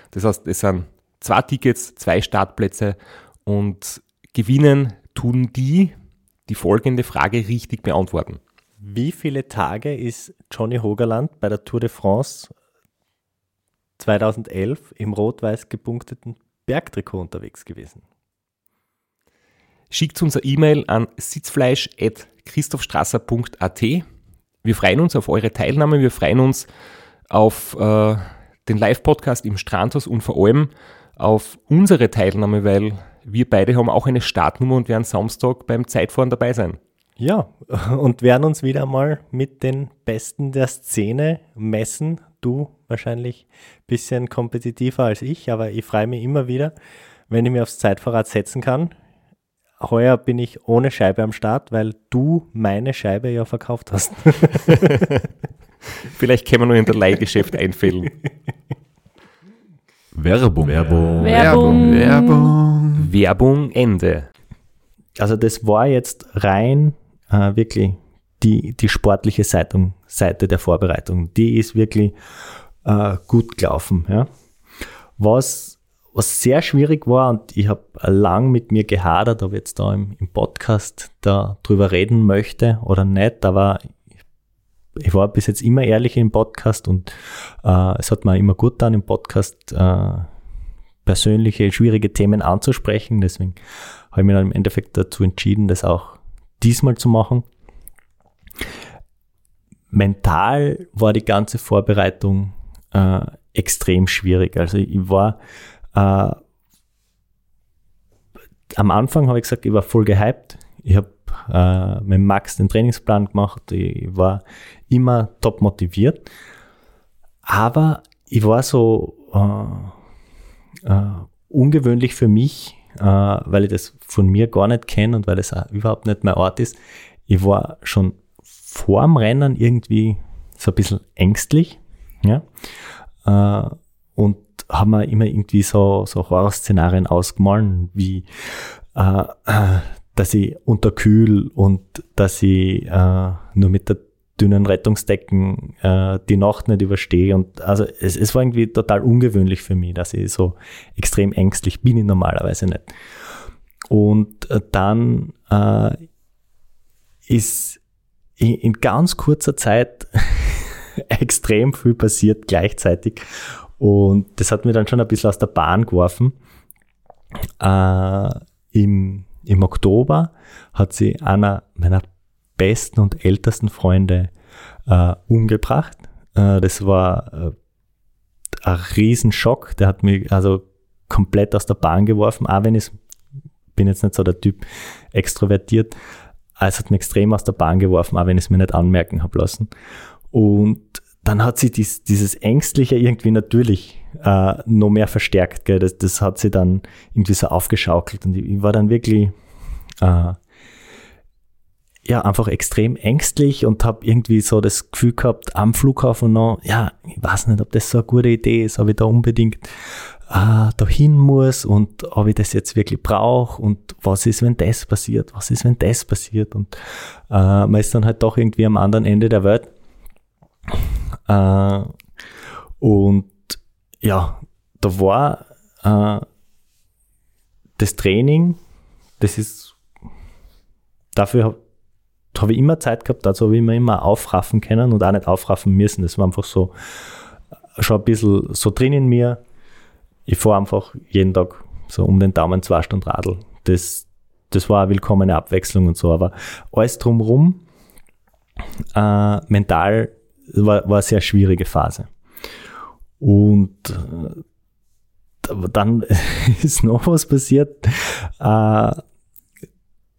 Speaker 1: Das heißt, es sind zwei Tickets, zwei Startplätze und gewinnen tun die, die folgende Frage richtig beantworten.
Speaker 6: Wie viele Tage ist Johnny Hogerland bei der Tour de France 2011 im rot-weiß gepunkteten Bergtrikot unterwegs gewesen.
Speaker 1: Schickt unser E-Mail an sitzfleisch.christophstrasser.at. Wir freuen uns auf eure Teilnahme, wir freuen uns auf äh, den Live-Podcast im Strandhaus und vor allem auf unsere Teilnahme, weil wir beide haben auch eine Startnummer und werden Samstag beim Zeitfahren dabei sein.
Speaker 6: Ja, [laughs] und werden uns wieder mal mit den Besten der Szene messen du wahrscheinlich ein bisschen kompetitiver als ich, aber ich freue mich immer wieder, wenn ich mir aufs Zeitfahrrad setzen kann. Heuer bin ich ohne Scheibe am Start, weil du meine Scheibe ja verkauft hast. [laughs] [laughs]
Speaker 1: Vielleicht können wir nur in der Leihgeschäft einfällen.
Speaker 3: Werbung. Werbung.
Speaker 5: Werbung. Werbung.
Speaker 1: Werbung Ende.
Speaker 6: Also das war jetzt rein äh, wirklich die, die sportliche Seite, Seite der Vorbereitung, die ist wirklich äh, gut gelaufen. Ja. Was, was sehr schwierig war, und ich habe lang mit mir gehadert, ob ich jetzt da im, im Podcast darüber reden möchte oder nicht, aber ich war bis jetzt immer ehrlich im Podcast und äh, es hat mir immer gut dann im Podcast äh, persönliche, schwierige Themen anzusprechen. Deswegen habe ich mich dann im Endeffekt dazu entschieden, das auch diesmal zu machen mental war die ganze Vorbereitung äh, extrem schwierig. Also ich war äh, am Anfang habe ich gesagt, ich war voll gehypt. Ich habe äh, mit Max den Trainingsplan gemacht. Ich war immer top motiviert. Aber ich war so äh, äh, ungewöhnlich für mich, äh, weil ich das von mir gar nicht kenne und weil es überhaupt nicht mein Ort ist. Ich war schon vorm Rennen irgendwie so ein bisschen ängstlich. Ja? Äh, und haben wir immer irgendwie so, so Horrorszenarien ausgemahlen, wie äh, dass ich unterkühl und dass ich äh, nur mit der dünnen Rettungsdecken äh, die Nacht nicht überstehe. Und also es, es war irgendwie total ungewöhnlich für mich, dass ich so extrem ängstlich bin ich normalerweise nicht. Und äh, dann äh, ist in ganz kurzer Zeit [laughs] extrem viel passiert gleichzeitig. Und das hat mir dann schon ein bisschen aus der Bahn geworfen. Äh, im, Im Oktober hat sie einer meiner besten und ältesten Freunde äh, umgebracht. Äh, das war äh, ein Riesenschock. Der hat mich also komplett aus der Bahn geworfen, auch wenn ich bin jetzt nicht so der Typ extrovertiert. Es hat mich extrem aus der Bahn geworfen, auch wenn ich es mir nicht anmerken habe lassen. Und dann hat sie dies, dieses Ängstliche irgendwie natürlich äh, noch mehr verstärkt. Gell? Das, das hat sie dann irgendwie so aufgeschaukelt. Und ich, war dann wirklich äh, ja einfach extrem ängstlich und habe irgendwie so das Gefühl gehabt am Flughafen noch, ja, ich weiß nicht, ob das so eine gute Idee ist, ob ich da unbedingt äh, dahin muss und ob ich das jetzt wirklich brauche und was ist, wenn das passiert, was ist, wenn das passiert und äh, man ist dann halt doch irgendwie am anderen Ende der Welt äh, und ja, da war äh, das Training, das ist, dafür habe hab ich immer Zeit gehabt, dazu habe ich immer, immer aufraffen können und auch nicht aufraffen müssen. Das war einfach so, schon ein bisschen so drin in mir. Ich fahre einfach jeden Tag so um den Daumen zwei Stunden Radl. Das, das war eine willkommene Abwechslung und so, aber alles drumherum, äh, mental war, war eine sehr schwierige Phase. Und äh, dann [laughs] ist noch was passiert. Äh,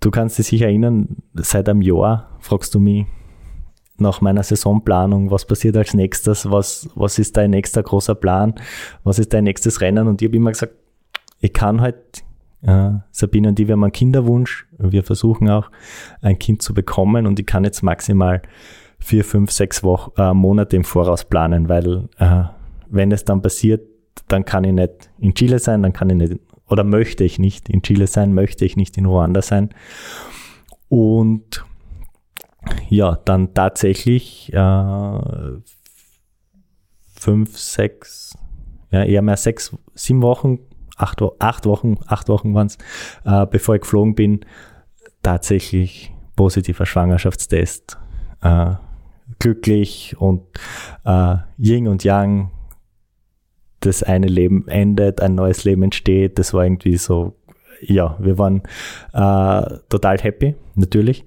Speaker 6: du kannst dich sicher erinnern, seit einem Jahr fragst du mich nach meiner Saisonplanung, was passiert als nächstes, was, was ist dein nächster großer Plan, was ist dein nächstes Rennen? Und ich habe immer gesagt, ich kann halt, äh, Sabine und die, wir haben einen Kinderwunsch, wir versuchen auch ein Kind zu bekommen und ich kann jetzt maximal vier, fünf, sechs Wochen, äh, Monate im Voraus planen, weil äh, wenn es dann passiert, dann kann ich nicht in Chile sein, dann kann ich nicht, oder möchte ich nicht in Chile sein, möchte ich nicht in Ruanda sein. Und ja, dann tatsächlich äh, fünf, sechs, ja, eher mehr sechs, sieben Wochen, acht, acht Wochen, acht Wochen waren es, äh, bevor ich geflogen bin, tatsächlich positiver Schwangerschaftstest. Äh, glücklich und äh, Yin und Yang. Das eine Leben endet, ein neues Leben entsteht. Das war irgendwie so, ja, wir waren äh, total happy, natürlich.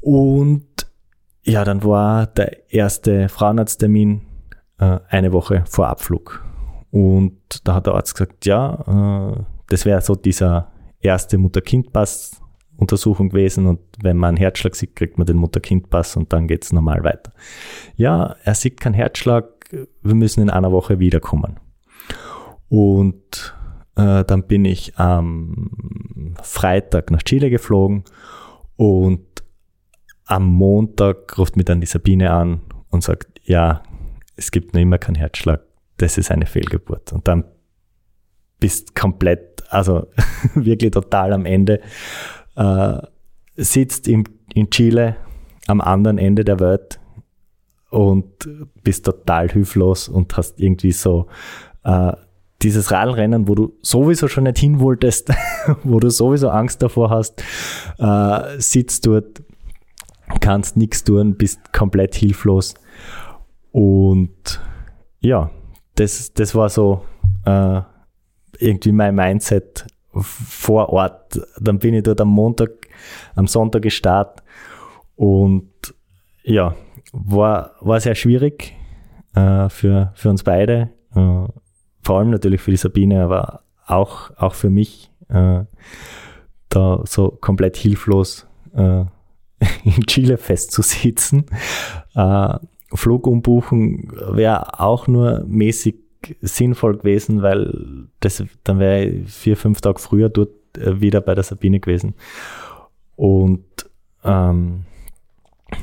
Speaker 6: Und ja, dann war der erste Frauenarzttermin äh, eine Woche vor Abflug. Und da hat der Arzt gesagt, ja, äh, das wäre so dieser erste Mutter-Kind-Pass, Untersuchung gewesen und wenn man einen Herzschlag sieht, kriegt man den Mutter-Kind-Pass und dann geht es normal weiter. Ja, er sieht keinen Herzschlag, wir müssen in einer Woche wiederkommen. Und äh, dann bin ich am Freitag nach Chile geflogen und am Montag ruft mir dann die Sabine an und sagt, ja, es gibt noch immer keinen Herzschlag, das ist eine Fehlgeburt. Und dann bist komplett, also [laughs] wirklich total am Ende äh, sitzt in, in Chile am anderen Ende der Welt und bist total hilflos und hast irgendwie so äh, dieses Radlrennen, wo du sowieso schon nicht hin wolltest, [laughs] wo du sowieso Angst davor hast, äh, sitzt dort, kannst nichts tun, bist komplett hilflos. Und ja, das, das war so äh, irgendwie mein Mindset vor Ort. Dann bin ich dort am Montag, am Sonntag gestartet und ja, war, war sehr schwierig äh, für, für uns beide. Äh, vor allem natürlich für die Sabine, aber auch, auch für mich, äh, da so komplett hilflos äh, [laughs] in Chile festzusitzen. Äh, Flug umbuchen wäre auch nur mäßig sinnvoll gewesen, weil das, dann wäre ich vier, fünf Tage früher dort äh, wieder bei der Sabine gewesen. Und ähm,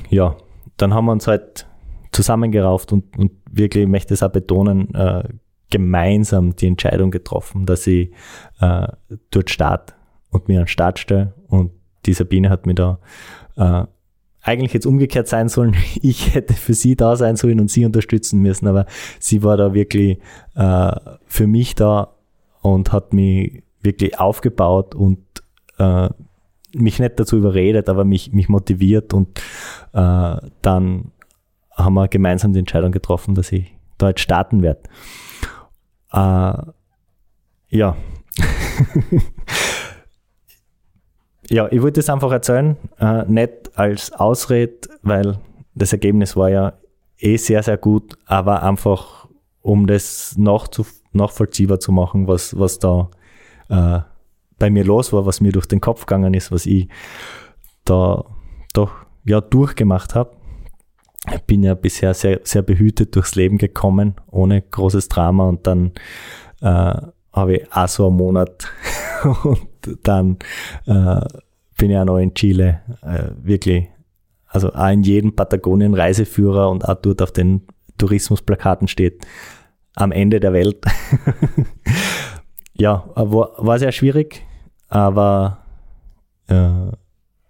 Speaker 6: ja, dann haben wir uns halt zusammengerauft und, und wirklich, ich möchte es auch betonen, äh, gemeinsam die Entscheidung getroffen, dass ich äh, dort starte und mir an den Start stelle. Und die Sabine hat mir da äh, eigentlich jetzt umgekehrt sein sollen. [laughs] Ich hätte für sie da sein sollen und sie unterstützen müssen, aber sie war da wirklich äh, für mich da und hat mich wirklich aufgebaut und äh, mich nicht dazu überredet, aber mich, mich motiviert und äh, dann haben wir gemeinsam die Entscheidung getroffen, dass ich da jetzt starten werde. Äh, ja. [laughs] ja, ich wollte es einfach erzählen, äh, nicht als Ausrede, weil das Ergebnis war ja eh sehr, sehr gut, aber einfach, um das nachvollziehbar zu machen, was, was da äh, bei mir los war, was mir durch den Kopf gegangen ist, was ich da doch ja durchgemacht habe. bin ja bisher sehr, sehr behütet durchs Leben gekommen, ohne großes Drama und dann äh, habe ich auch so einen Monat [laughs] und dann äh, bin ich auch noch in Chile, äh, wirklich, also auch in jedem Patagonien-Reiseführer und auch dort auf den Tourismusplakaten steht, am Ende der Welt. [laughs] ja, war, war sehr schwierig, aber äh,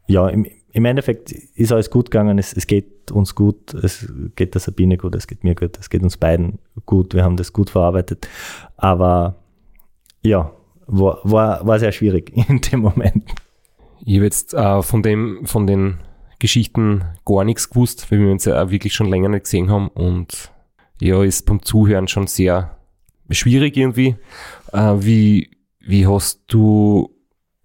Speaker 6: ja, im, im Endeffekt ist alles gut gegangen, es, es geht uns gut, es geht der Sabine gut, es geht mir gut, es geht uns beiden gut, wir haben das gut verarbeitet. Aber ja, war, war, war sehr schwierig [laughs] in dem Moment.
Speaker 1: Ich habe jetzt äh, von, dem, von den Geschichten gar nichts gewusst, weil wir uns ja auch wirklich schon länger nicht gesehen haben und ja, ist beim Zuhören schon sehr schwierig irgendwie. Äh, wie, wie hast du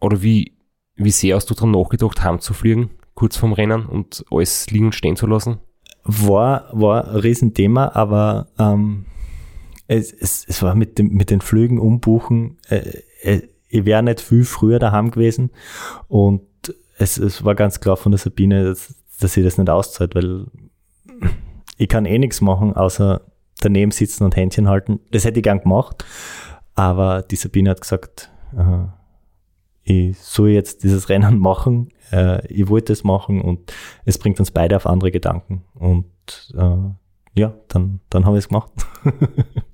Speaker 1: oder wie wie sehr hast du daran nachgedacht, heimzufliegen, kurz vorm Rennen und alles liegen und stehen zu lassen?
Speaker 6: War, war ein Riesenthema, aber ähm, es, es, es war mit, dem, mit den Flügen umbuchen. Äh, äh, ich wäre nicht viel früher daheim gewesen und es, es war ganz klar von der Sabine, dass, dass sie das nicht auszahlt, weil ich kann eh nichts machen, außer daneben sitzen und Händchen halten. Das hätte ich gern gemacht, aber die Sabine hat gesagt, äh, ich soll jetzt dieses Rennen machen, äh, ich wollte es machen und es bringt uns beide auf andere Gedanken. Und äh, ja, dann, dann habe ich es gemacht. [laughs]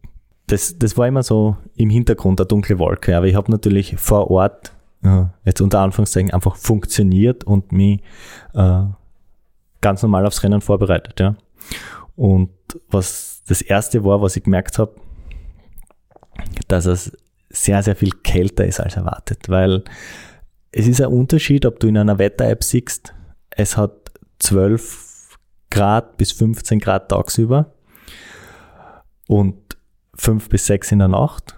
Speaker 6: das, das war immer so im Hintergrund eine dunkle Wolke, aber ich habe natürlich vor Ort äh, jetzt unter Anführungszeichen einfach funktioniert und mich äh, ganz normal aufs Rennen vorbereitet. Ja. Und was das erste war, was ich gemerkt habe, dass es sehr, sehr viel kälter ist als erwartet, weil es ist ein Unterschied, ob du in einer Wetter-App siehst, es hat 12 Grad bis 15 Grad tagsüber und 5 bis 6 in der Nacht,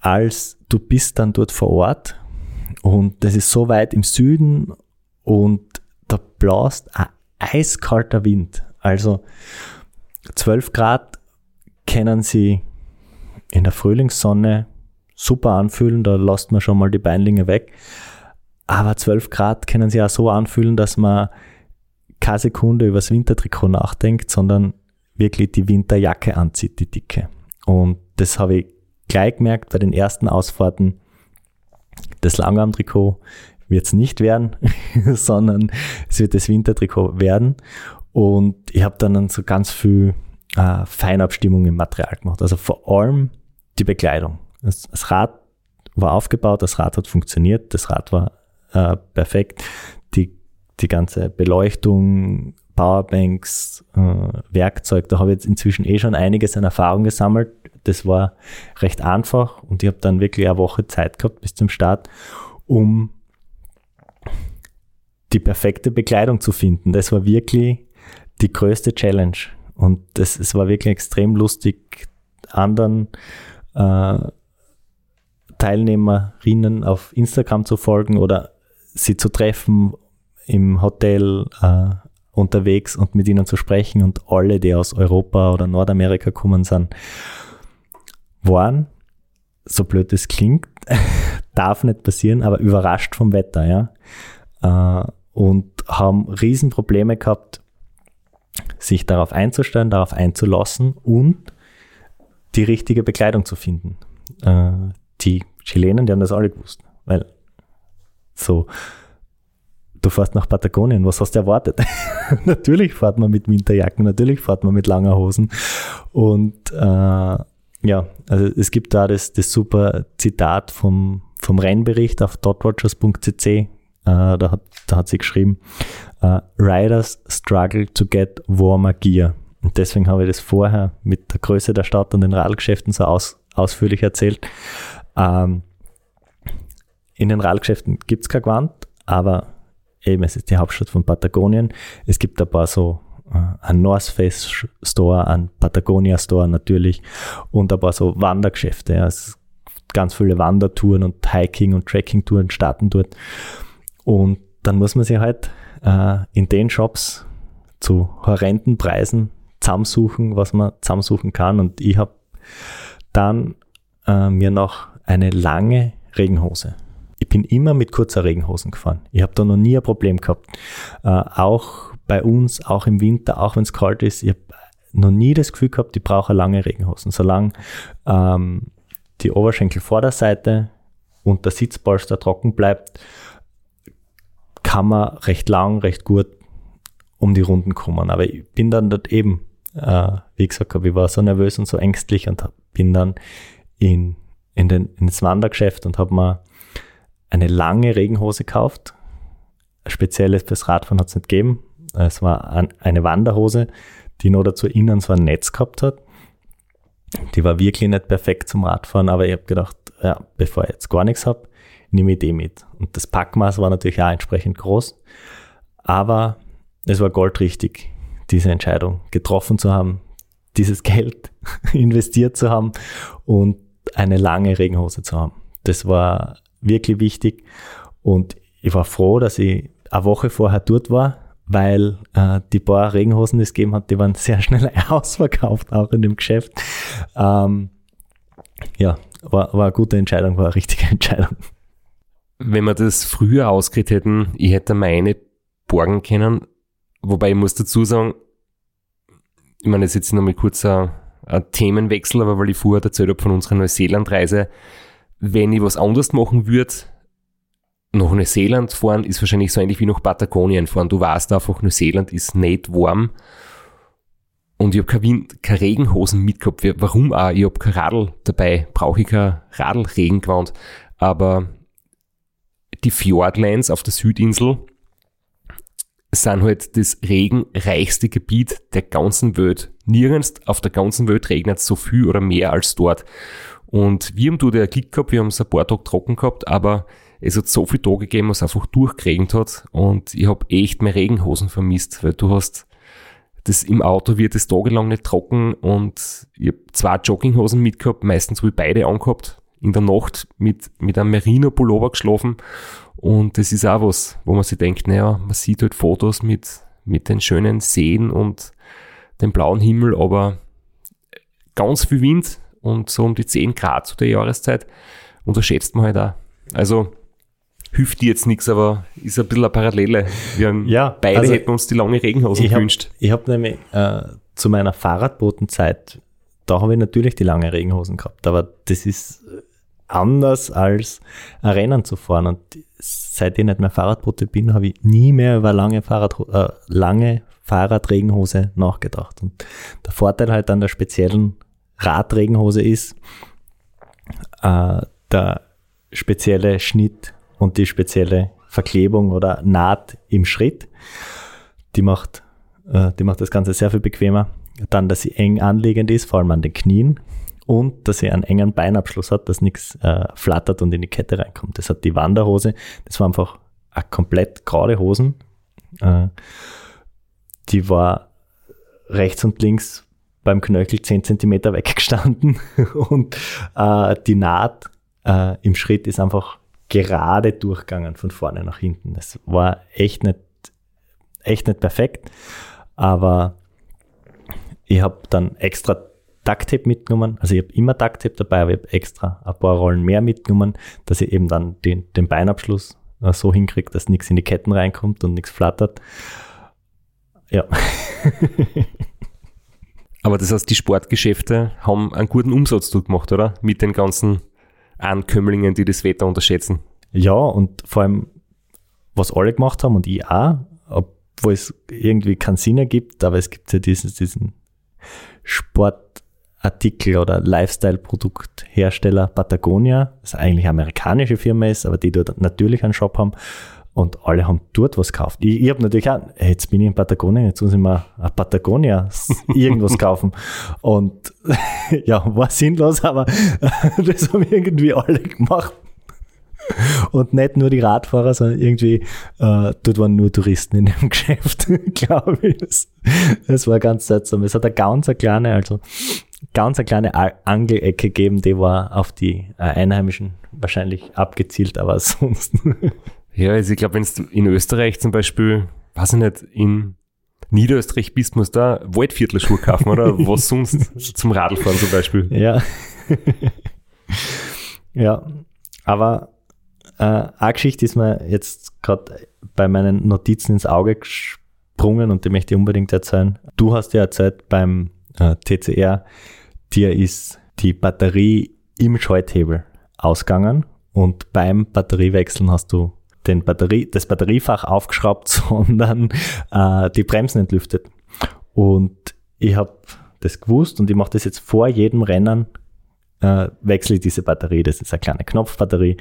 Speaker 6: als du bist dann dort vor Ort und das ist so weit im Süden und da blast ein eiskalter Wind. Also 12 Grad kennen sie in der Frühlingssonne super anfühlen, da lasst man schon mal die Beinlinge weg. Aber 12 Grad können sich auch so anfühlen, dass man keine Sekunde über das Wintertrikot nachdenkt, sondern wirklich die Winterjacke anzieht, die dicke. Und das habe ich gleich gemerkt bei den ersten Ausfahrten. Das Langarmtrikot wird es nicht werden, [laughs] sondern es wird das Wintertrikot werden. Und ich habe dann so ganz viel äh, Feinabstimmung im Material gemacht. Also vor allem die Bekleidung. Das, das Rad war aufgebaut, das Rad hat funktioniert, das Rad war äh, perfekt. Die, die ganze Beleuchtung, Powerbanks, äh, Werkzeug, da habe ich jetzt inzwischen eh schon einiges an Erfahrung gesammelt. Das war recht einfach und ich habe dann wirklich eine Woche Zeit gehabt bis zum Start, um die perfekte Bekleidung zu finden. Das war wirklich die größte Challenge. Und das, es war wirklich extrem lustig, anderen äh, Teilnehmerinnen auf Instagram zu folgen oder sie zu treffen im Hotel äh, unterwegs und mit ihnen zu sprechen und alle, die aus Europa oder Nordamerika kommen sind, waren, so blöd es klingt, [laughs] darf nicht passieren, aber überrascht vom Wetter, ja. Äh, und haben Riesenprobleme gehabt, sich darauf einzustellen, darauf einzulassen und die richtige Bekleidung zu finden. Äh, die Chilenen, die haben das alle gewusst. Weil so, du fährst nach Patagonien, was hast du erwartet? [laughs] natürlich fährt man mit Winterjacken, natürlich fährt man mit langer Hosen. Und äh, ja, also es gibt da das, das super Zitat vom, vom Rennbericht auf dotwatchers.cc. Äh, da, hat, da hat sie geschrieben, uh, Riders struggle to get warmer gear. Und deswegen habe ich das vorher mit der Größe der Stadt und den Radgeschäften so aus, ausführlich erzählt. Ähm, in den Radgeschäften gibt es kein Gewand, aber eben, es ist die Hauptstadt von Patagonien. Es gibt ein paar so äh, ein North Face Store, ein Patagonia Store natürlich und ein paar so Wandergeschäfte. Ja. Ganz viele Wandertouren und Hiking- und Trekking-Touren starten dort. Und dann muss man sich halt äh, in den Shops zu horrenden Preisen zusammensuchen, was man zusammensuchen kann. Und ich habe dann äh, mir noch eine lange Regenhose. Ich bin immer mit kurzer Regenhosen gefahren. Ich habe da noch nie ein Problem gehabt. Äh, auch bei uns, auch im Winter, auch wenn es kalt ist, ich habe noch nie das Gefühl gehabt, ich brauche lange Regenhosen. Solange ähm, die Oberschenkelvorderseite und der Sitzpolster trocken bleibt, kann man recht lang, recht gut um die Runden kommen. Aber ich bin dann dort eben, äh, wie gesagt habe, ich war so nervös und so ängstlich und bin dann in, in den, ins Wandergeschäft und habe mir eine lange Regenhose gekauft. Spezielles fürs Radfahren hat es nicht gegeben. Es war ein, eine Wanderhose, die noch dazu innen so ein Netz gehabt hat. Die war wirklich nicht perfekt zum Radfahren, aber ich habe gedacht, ja, bevor ich jetzt gar nichts habe, nehme ich die mit. Und das Packmaß war natürlich auch entsprechend groß, aber es war goldrichtig, diese Entscheidung getroffen zu haben, dieses [laughs] Geld investiert zu haben und eine lange Regenhose zu haben. Das war wirklich wichtig und ich war froh, dass ich eine Woche vorher dort war, weil äh, die paar Regenhosen, die es gegeben hat, die waren [laughs] sehr schnell ausverkauft, auch in dem Geschäft. Ähm, ja, war, war eine gute Entscheidung, war eine richtige [laughs] Entscheidung.
Speaker 1: Wenn wir das früher ausgekriegt hätten, ich hätte meine borgen können, wobei ich muss dazu sagen, ich meine, das ist jetzt nochmal kurz ein, ein Themenwechsel, aber weil ich vorher erzählt habe von unserer Neuseeland-Reise, wenn ich was anderes machen würde, nach Neuseeland fahren ist wahrscheinlich so ähnlich wie nach Patagonien fahren. Du weißt einfach, Neuseeland ist nicht warm. Und ich habe keine, keine Regenhosen mitgehabt. Warum auch? Ich habe kein Radl dabei. Brauche ich kein Radl-Regengewand. Aber die Fjordlands auf der Südinsel sind halt das regenreichste Gebiet der ganzen Welt. Nirgends auf der ganzen Welt regnet es so viel oder mehr als dort. Und wir haben da Glück gehabt, wir haben es ein paar Tage trocken gehabt, aber es hat so viele Tage gegeben, was einfach durchgeregnet hat. Und ich habe echt meine Regenhosen vermisst, weil du hast das im Auto wird es tagelang nicht trocken. Und ich habe zwei Jogginghosen mitgehabt, meistens habe ich beide angehabt, in der Nacht mit, mit einem Merino-Pullover geschlafen. Und das ist auch was, wo man sich denkt, naja, man sieht halt Fotos mit, mit den schönen Seen und dem blauen Himmel, aber ganz viel Wind und so um die 10 Grad zu der Jahreszeit unterschätzt man halt auch. Also hilft dir jetzt nichts, aber ist ein bisschen eine Parallele. Wir haben ja, beide also hätten uns die lange Regenhosen
Speaker 6: ich
Speaker 1: gewünscht.
Speaker 6: ich habe nämlich äh, zu meiner Fahrradbotenzeit, da habe ich natürlich die lange Regenhosen gehabt, aber das ist anders als ein Rennen zu fahren. Und seit ich nicht mehr Fahrradbote bin, habe ich nie mehr über lange, Fahrrad, äh, lange Fahrradregenhose nachgedacht. Und der Vorteil halt an der speziellen Radregenhose ist, äh, der spezielle Schnitt und die spezielle Verklebung oder Naht im Schritt. Die macht, äh, die macht das Ganze sehr viel bequemer. Dann, dass sie eng anliegend ist, vor allem an den Knien. Und dass sie einen engen Beinabschluss hat, dass nichts äh, flattert und in die Kette reinkommt. Das hat die Wanderhose. Das war einfach eine komplett gerade Hosen. Äh, die war rechts und links beim Knöchel 10 cm weggestanden [laughs] und äh, die Naht äh, im Schritt ist einfach gerade durchgegangen von vorne nach hinten. Das war echt nicht, echt nicht perfekt, aber ich habe dann extra Ducktape mitgenommen. Also ich habe immer Ducktape dabei, aber ich habe extra ein paar Rollen mehr mitgenommen, dass ich eben dann den, den Beinabschluss äh, so hinkriege, dass nichts in die Ketten reinkommt und nichts flattert. Ja. [laughs]
Speaker 1: aber das heißt, die Sportgeschäfte haben einen guten Umsatz gemacht, oder? Mit den ganzen Ankömmlingen, die das Wetter unterschätzen.
Speaker 6: Ja, und vor allem, was alle gemacht haben und ich auch, obwohl es irgendwie keinen Sinn ergibt, aber es gibt ja diesen, diesen Sportartikel oder Lifestyle-Produkthersteller Patagonia, das eigentlich eine amerikanische Firma ist, aber die dort natürlich einen Shop haben und alle haben dort was gekauft. Ich, ich habe natürlich auch, hey, jetzt bin ich in Patagonien, jetzt muss ich mal ein Patagonia [laughs] irgendwas kaufen. Und [laughs] ja, war sinnlos, aber [laughs] das haben irgendwie alle gemacht. Und nicht nur die Radfahrer, sondern irgendwie, äh, dort waren nur Touristen in dem Geschäft, glaube ich. Das, das, war ganz seltsam. Es hat eine ganz eine kleine, also ganz eine kleine Angelecke gegeben, die war auf die äh, Einheimischen wahrscheinlich abgezielt, aber sonst
Speaker 1: ja, also ich glaube, wenn du in Österreich zum Beispiel, weiß ich nicht, in Niederösterreich bist, musst du da Waldviertelschuhe kaufen oder [laughs] was sonst zum Radlfahren zum Beispiel.
Speaker 6: Ja. ja, aber äh, eine Geschichte ist mir jetzt gerade bei meinen Notizen ins Auge übersprungen und die möchte ich unbedingt erzählen. Du hast ja erzählt beim äh, TCR, dir ist die Batterie im Scheithebel ausgegangen und beim Batteriewechseln hast du den Batterie, das Batteriefach aufgeschraubt, [laughs] sondern äh, die Bremsen entlüftet. Und ich habe das gewusst und ich mache das jetzt vor jedem Rennen, äh, wechsle ich diese Batterie. Das ist eine kleine Knopfbatterie,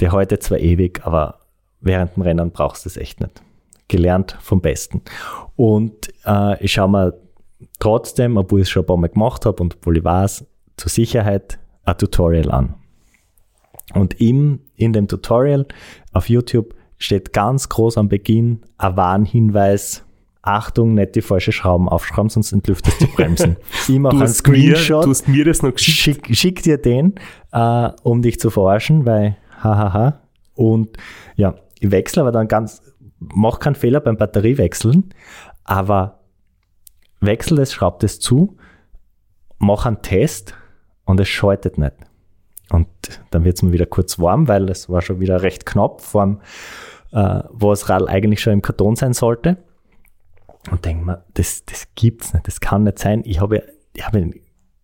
Speaker 6: die heute zwar ewig, aber während dem Rennen brauchst du es echt nicht. Gelernt vom Besten. Und äh, ich schaue mir trotzdem, obwohl ich es schon ein paar Mal gemacht habe und obwohl ich weiß, zur Sicherheit ein Tutorial an. Und im, in dem Tutorial auf YouTube steht ganz groß am Beginn ein Warnhinweis. Achtung, nicht die falsche Schrauben aufschrauben, sonst entlüftest du die Bremsen. [laughs] Ich mache einen Screenshot.
Speaker 1: Mir, du hast mir das noch geschickt.
Speaker 6: Schick, schick dir den, äh, um dich zu verarschen, weil hahaha. Und ja, ich wechsle aber dann ganz, mach keinen Fehler beim Batteriewechseln, aber wechsel es, schraub es zu, mach einen Test und es schaltet nicht. Und dann wird es mir wieder kurz warm, weil es war schon wieder recht knapp, vor äh, wo das Rad eigentlich schon im Karton sein sollte. Und denke mir, das, das gibt's nicht, das kann nicht sein. Ich habe, ich habe,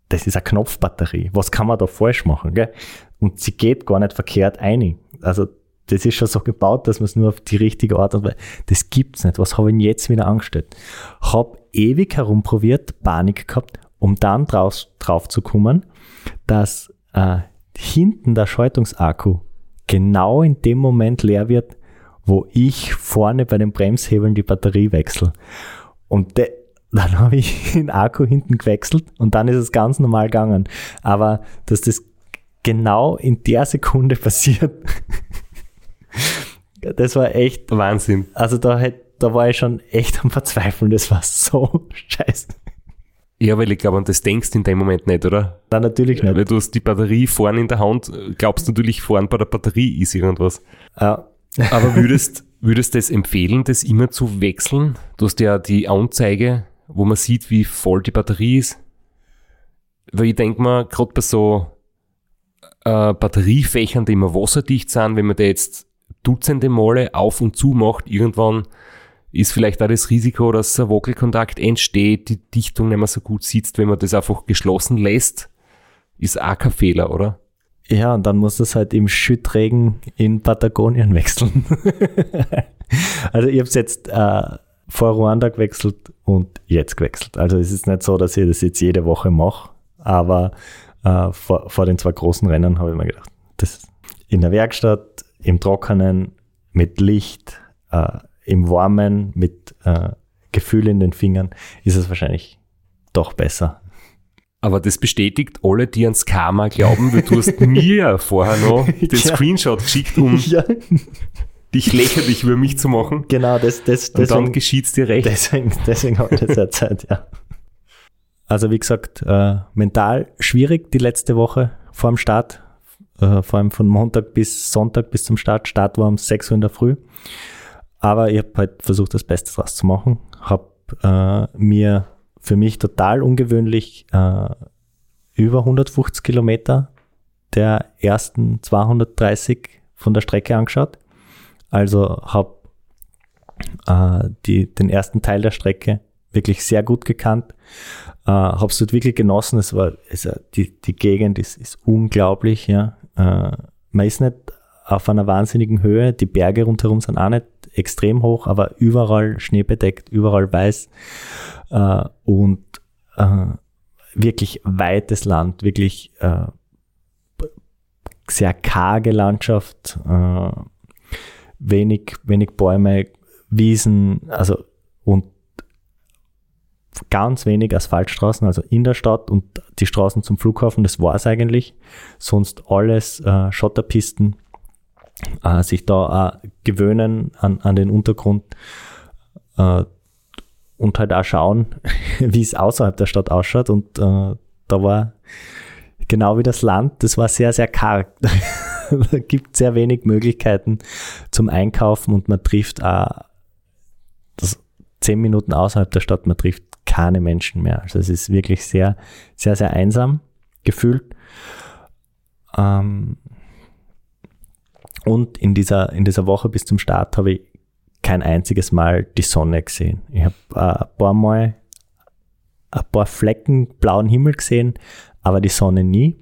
Speaker 6: das ist eine Knopfbatterie. Was kann man da falsch machen? Gell? Und sie geht gar nicht verkehrt ein. Also das ist schon so gebaut, dass man es nur auf die richtige Art und Weise. Das gibt's nicht. Was habe ich jetzt wieder angestellt? Hab ewig herumprobiert, Panik gehabt, um dann drauf, drauf zu kommen, dass äh, hinten der Schaltungsakku genau in dem Moment leer wird, wo ich vorne bei den Bremshebeln die Batterie wechsle. Und de, [laughs] dann habe ich den Akku hinten gewechselt und dann ist es ganz normal gegangen. Aber dass das genau in der Sekunde [laughs] passiert, das war echt
Speaker 1: Wahnsinn.
Speaker 6: Also da, da war ich schon echt am Verzweifeln. Das war so [laughs] scheiße.
Speaker 1: Ja, weil ich glaube, an das denkst du in dem Moment nicht, oder?
Speaker 6: Nein, natürlich nicht.
Speaker 1: Weil du hast die Batterie vorne in der Hand, glaubst natürlich vorne bei der Batterie ist irgendwas.
Speaker 6: Ja. [laughs]
Speaker 1: Aber würdest, würdest du das empfehlen, das immer zu wechseln? Du hast ja die Anzeige, wo man sieht, wie voll die Batterie ist. Weil ich denke mal, gerade bei so äh, Batteriefächern, die immer wasserdicht sind, wenn man da jetzt Dutzende Male auf und zu macht, irgendwann ist vielleicht auch das Risiko, dass ein Wackelkontakt entsteht, die Dichtung nicht mehr so gut sitzt, wenn man das einfach geschlossen lässt, ist auch kein Fehler, oder?
Speaker 6: Ja, und dann muss das halt im Schüttregen in Patagonien [laughs] wechseln. also ich habe es jetzt äh, vor Ruanda gewechselt und jetzt gewechselt. Also es ist nicht so, dass ich das jetzt jede Woche mache, aber äh, vor, vor den zwei großen Rennen habe ich mir gedacht, das in der Werkstatt, im Trockenen, mit Licht, äh, im Warmen mit äh, Gefühl in den Fingern ist es wahrscheinlich doch besser.
Speaker 1: Aber das bestätigt alle, die ans Karma glauben, weil du hast [laughs] mir vorher noch [laughs] den ja. Screenshot geschickt, um ja. dich lächerlich über mich zu machen.
Speaker 6: Genau, das, das,
Speaker 1: Und deswegen, dann geschieht es dir recht.
Speaker 6: Deswegen, deswegen habe ich das erzählt, ja. Also wie gesagt, äh, mental schwierig die letzte Woche vor dem Start, äh, vor allem von Montag bis Sonntag bis zum Start. Start war um 6 Uhr in der Früh. Aber ich habe halt versucht, das Beste draus zu machen. Habe äh, mir für mich total ungewöhnlich äh, über 150 Kilometer der ersten 230 von der Strecke angeschaut. Also habe äh, den ersten Teil der Strecke wirklich sehr gut gekannt. Äh, habe es dort wirklich genossen. Es war, es, die, die Gegend ist, ist unglaublich. Ja. Äh, man ist nicht auf einer wahnsinnigen Höhe. Die Berge rundherum sind auch nicht extrem hoch, aber überall schneebedeckt, überall weiß äh, und äh, wirklich weites Land, wirklich äh, sehr karge Landschaft, äh, wenig, wenig Bäume, Wiesen, also und ganz wenig Asphaltstraßen, also in der Stadt und die Straßen zum Flughafen, das war es eigentlich. Sonst alles äh, Schotterpisten äh, sich da äh, gewöhnen an, an den Untergrund äh, und halt auch schauen, [laughs] wie es außerhalb der Stadt ausschaut. Und äh, da war genau wie das Land, das war sehr, sehr karg. [laughs] da gibt sehr wenig Möglichkeiten zum Einkaufen und man trifft auch das zehn Minuten außerhalb der Stadt, man trifft keine Menschen mehr. Also es ist wirklich sehr, sehr, sehr einsam gefühlt. Ähm, und in dieser, in dieser Woche bis zum Start habe ich kein einziges Mal die Sonne gesehen. Ich habe äh, ein paar Mal ein paar Flecken blauen Himmel gesehen, aber die Sonne nie.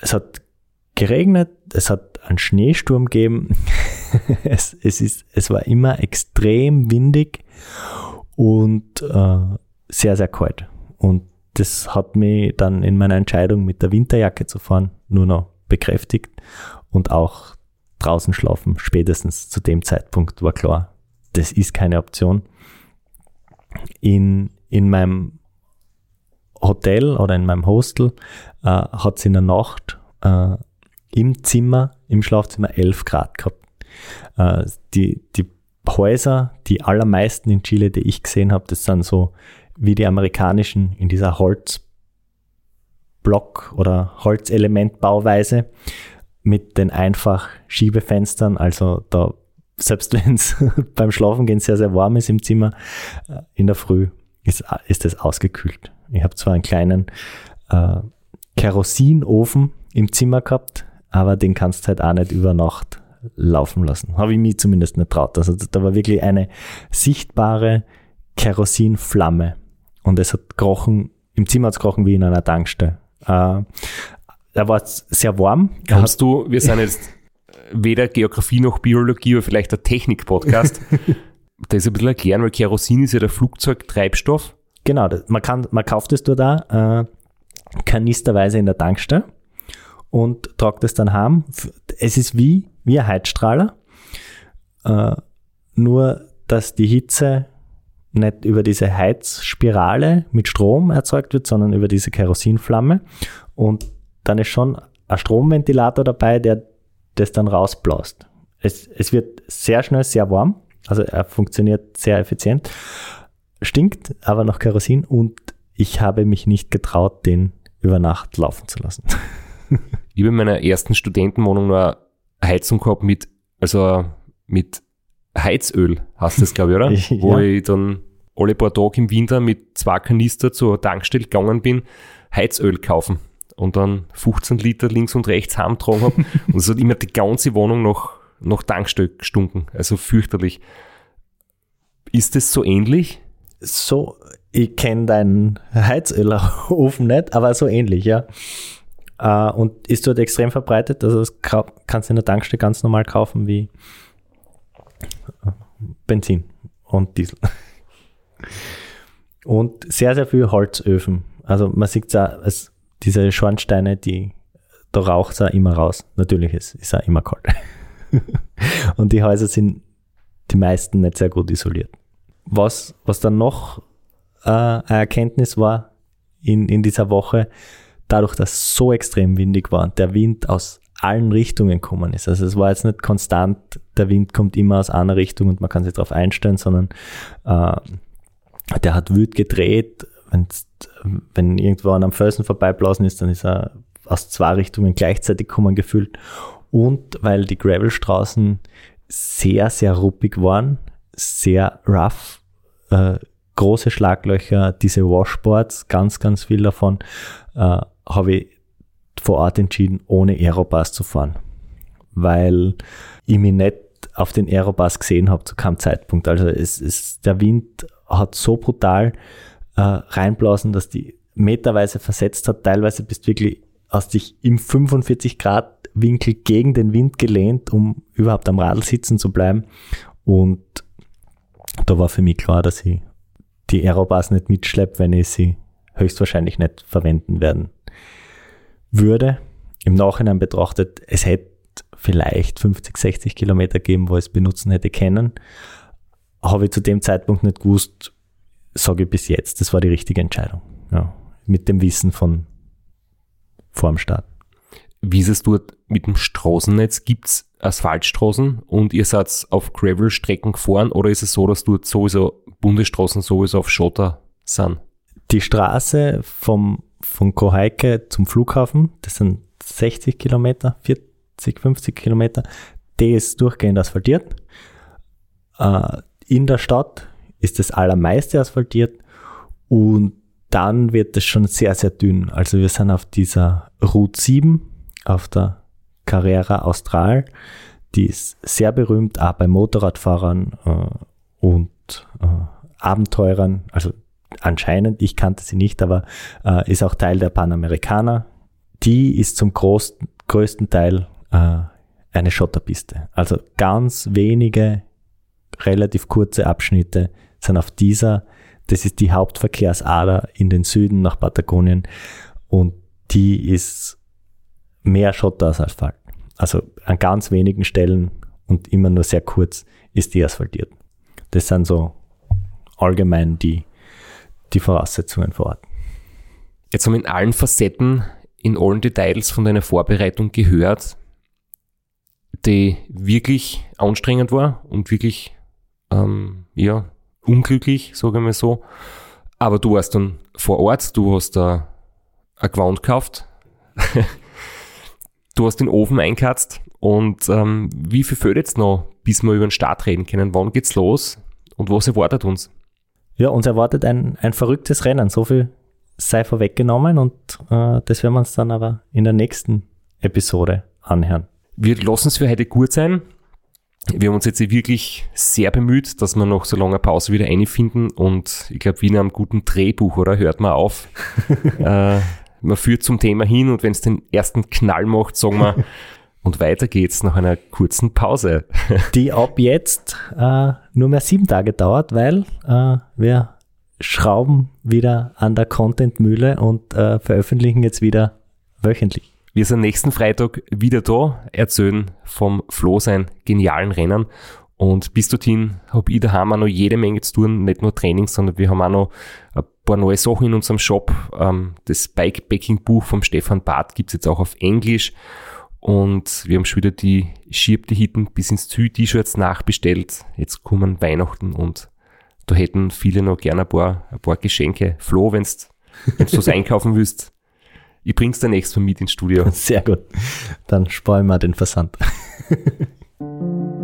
Speaker 6: Es hat geregnet, es hat einen Schneesturm gegeben, [laughs] es, es, ist, es war immer extrem windig und äh, sehr, sehr kalt. Und das hat mich dann in meiner Entscheidung mit der Winterjacke zu fahren nur noch bekräftigt und auch draußen schlafen, spätestens zu dem Zeitpunkt war klar, das ist keine Option. In, in meinem Hotel oder in meinem Hostel äh, hat es in der Nacht äh, im Zimmer, im Schlafzimmer 11 Grad gehabt. Äh, die, die Häuser, die allermeisten in Chile, die ich gesehen habe, das sind so wie die amerikanischen in dieser Holzblock- oder Holzelementbauweise mit den einfach Schiebefenstern. Also da, selbst [laughs] wenn es beim Schlafengehen sehr, sehr warm ist im Zimmer, äh, in der Früh ist, ist es ausgekühlt. Ich habe zwar einen kleinen äh, Kerosinofen im Zimmer gehabt, aber den kannst du halt auch nicht über Nacht laufen lassen. Habe ich mich zumindest nicht traut. Also da war wirklich eine sichtbare Kerosinflamme. Und es hat gerochen, im Zimmer hat es gerochen wie in einer Tankstelle. Äh, er war sehr warm.
Speaker 1: Kannst du, wir sind jetzt weder Geografie noch Biologie, aber vielleicht der Technik-Podcast. [laughs] da ist ein bisschen erklären, weil Kerosin ist ja der Flugzeugtreibstoff.
Speaker 6: Genau, man, kann, man kauft es dort da äh, kanisterweise in der Tankstelle und tragt es dann heim. Es ist wie, wie ein Heizstrahler, äh, nur dass die Hitze nicht über diese Heizspirale mit Strom erzeugt wird, sondern über diese Kerosinflamme. Und dann ist schon ein Stromventilator dabei, der das dann rausblaust. Es, es wird sehr schnell sehr warm, also er funktioniert sehr effizient, stinkt aber nach Kerosin und ich habe mich nicht getraut, den über Nacht laufen zu lassen. [laughs]
Speaker 1: ich habe in meiner ersten Studentenwohnung nur eine Heizung gehabt mit, also mit Heizöl, hast das, glaube ich, oder? [laughs] ja. Wo ich dann alle paar Tage im Winter mit zwei Kanister zur Tankstelle gegangen bin, Heizöl kaufen und dann 15 Liter links und rechts heimtragen habe. [laughs] und es hat immer die ganze Wohnung noch, noch Tankstelle gestunken. Also fürchterlich. Ist das so ähnlich?
Speaker 6: So, ich kenne deinen Heizölofen nicht, aber so ähnlich, ja. Uh, und ist dort extrem verbreitet. Also das kannst du in der Tankstelle ganz normal kaufen wie äh, Benzin und Diesel. Und sehr, sehr viel Holzöfen. Also man sieht es auch, es diese Schornsteine, die, da raucht es auch immer raus. Natürlich ist es auch immer kalt. [laughs] und die Häuser sind die meisten nicht sehr gut isoliert. Was, was dann noch äh, eine Erkenntnis war in, in dieser Woche, dadurch, dass es so extrem windig war und der Wind aus allen Richtungen gekommen ist. Also es war jetzt nicht konstant, der Wind kommt immer aus einer Richtung und man kann sich darauf einstellen, sondern äh, der hat wild gedreht, wenn's, wenn irgendwo an einem Felsen vorbeiblasen ist, dann ist er aus zwei Richtungen gleichzeitig kommen gefühlt. Und weil die Gravelstraßen sehr, sehr ruppig waren, sehr rough, äh, große Schlaglöcher, diese Washboards, ganz, ganz viel davon, äh, habe ich vor Ort entschieden, ohne Aeropass zu fahren. Weil ich mich nicht auf den Aeropass gesehen habe zu keinem Zeitpunkt. Also es ist, der Wind hat so brutal äh, reinblasen, dass die meterweise versetzt hat. Teilweise bist du wirklich hast dich im 45 Grad Winkel gegen den Wind gelehnt, um überhaupt am Radl sitzen zu bleiben. Und da war für mich klar, dass ich die Aerobars nicht mitschleppe, wenn ich sie höchstwahrscheinlich nicht verwenden werden würde. Im Nachhinein betrachtet, es hätte vielleicht 50, 60 Kilometer gegeben, wo ich es benutzen hätte können. Habe ich zu dem Zeitpunkt nicht gewusst, sage ich bis jetzt, das war die richtige Entscheidung. Ja, mit dem Wissen von vor dem Start.
Speaker 1: Wie ist es dort mit dem Straßennetz? Gibt es Asphaltstraßen und ihr seid auf Gravel-Strecken gefahren oder ist es so, dass dort sowieso Bundesstraßen sowieso auf Schotter sind?
Speaker 6: Die Straße vom, von Kohaike zum Flughafen, das sind 60 Kilometer, 40, 50 Kilometer, die ist durchgehend asphaltiert. Äh, in der Stadt ist das allermeiste asphaltiert und dann wird es schon sehr, sehr dünn. Also wir sind auf dieser Route 7, auf der Carrera Austral, die ist sehr berühmt, auch bei Motorradfahrern äh, und äh, Abenteurern. Also anscheinend, ich kannte sie nicht, aber äh, ist auch Teil der Panamerikaner. Die ist zum groß, größten Teil äh, eine Schotterpiste. Also ganz wenige, relativ kurze Abschnitte sind auf dieser. Das ist die Hauptverkehrsader in den Süden nach Patagonien und die ist mehr Schotter als Asphalt. Also an ganz wenigen Stellen und immer nur sehr kurz ist die asphaltiert. Das sind so allgemein die, die Voraussetzungen vor Ort.
Speaker 1: Jetzt haben wir in allen Facetten, in allen Details von deiner Vorbereitung gehört, die wirklich anstrengend war und wirklich, ähm, ja, unglücklich, sage ich mal so. Aber du warst dann vor Ort, du hast da ein Gewand gekauft, [laughs] du hast den Ofen eingekatzt und ähm, wie viel fehlt jetzt noch, bis wir über den Start reden können? Wann geht's los und was erwartet uns?
Speaker 6: Ja, uns erwartet ein, ein verrücktes Rennen. So viel sei vorweggenommen und äh, das werden wir uns dann aber in der nächsten Episode anhören.
Speaker 1: Wir lassen es für heute gut sein. Wir haben uns jetzt wirklich sehr bemüht, dass wir nach so langer Pause wieder einfinden und ich glaube, wie in einem guten Drehbuch, oder? Hört man auf. [laughs] äh, man führt zum Thema hin und wenn es den ersten Knall macht, sagen wir, [laughs] und weiter geht's nach einer kurzen Pause. [laughs]
Speaker 6: Die ab jetzt äh, nur mehr sieben Tage dauert, weil äh, wir schrauben wieder an der Content-Mühle und äh, veröffentlichen jetzt wieder wöchentlich.
Speaker 1: Wir sind nächsten Freitag wieder da, erzählen vom Flo sein genialen Rennen. Und bis dorthin habe ich daheim auch noch jede Menge zu tun, nicht nur Training, sondern wir haben auch noch ein paar neue Sachen in unserem Shop. Ähm, das Bikepacking-Buch vom Stefan Barth gibt's jetzt auch auf Englisch. Und wir haben schon wieder die schiebte Hitten bis ins Ziel-T-Shirts nachbestellt. Jetzt kommen Weihnachten und da hätten viele noch gerne ein paar, ein paar Geschenke. Flo, wenn's, wenn's du was [laughs] einkaufen willst, ich bring's dir nächstes Mal mit ins Studio.
Speaker 6: Sehr gut. Dann sparen wir den Versand. [laughs]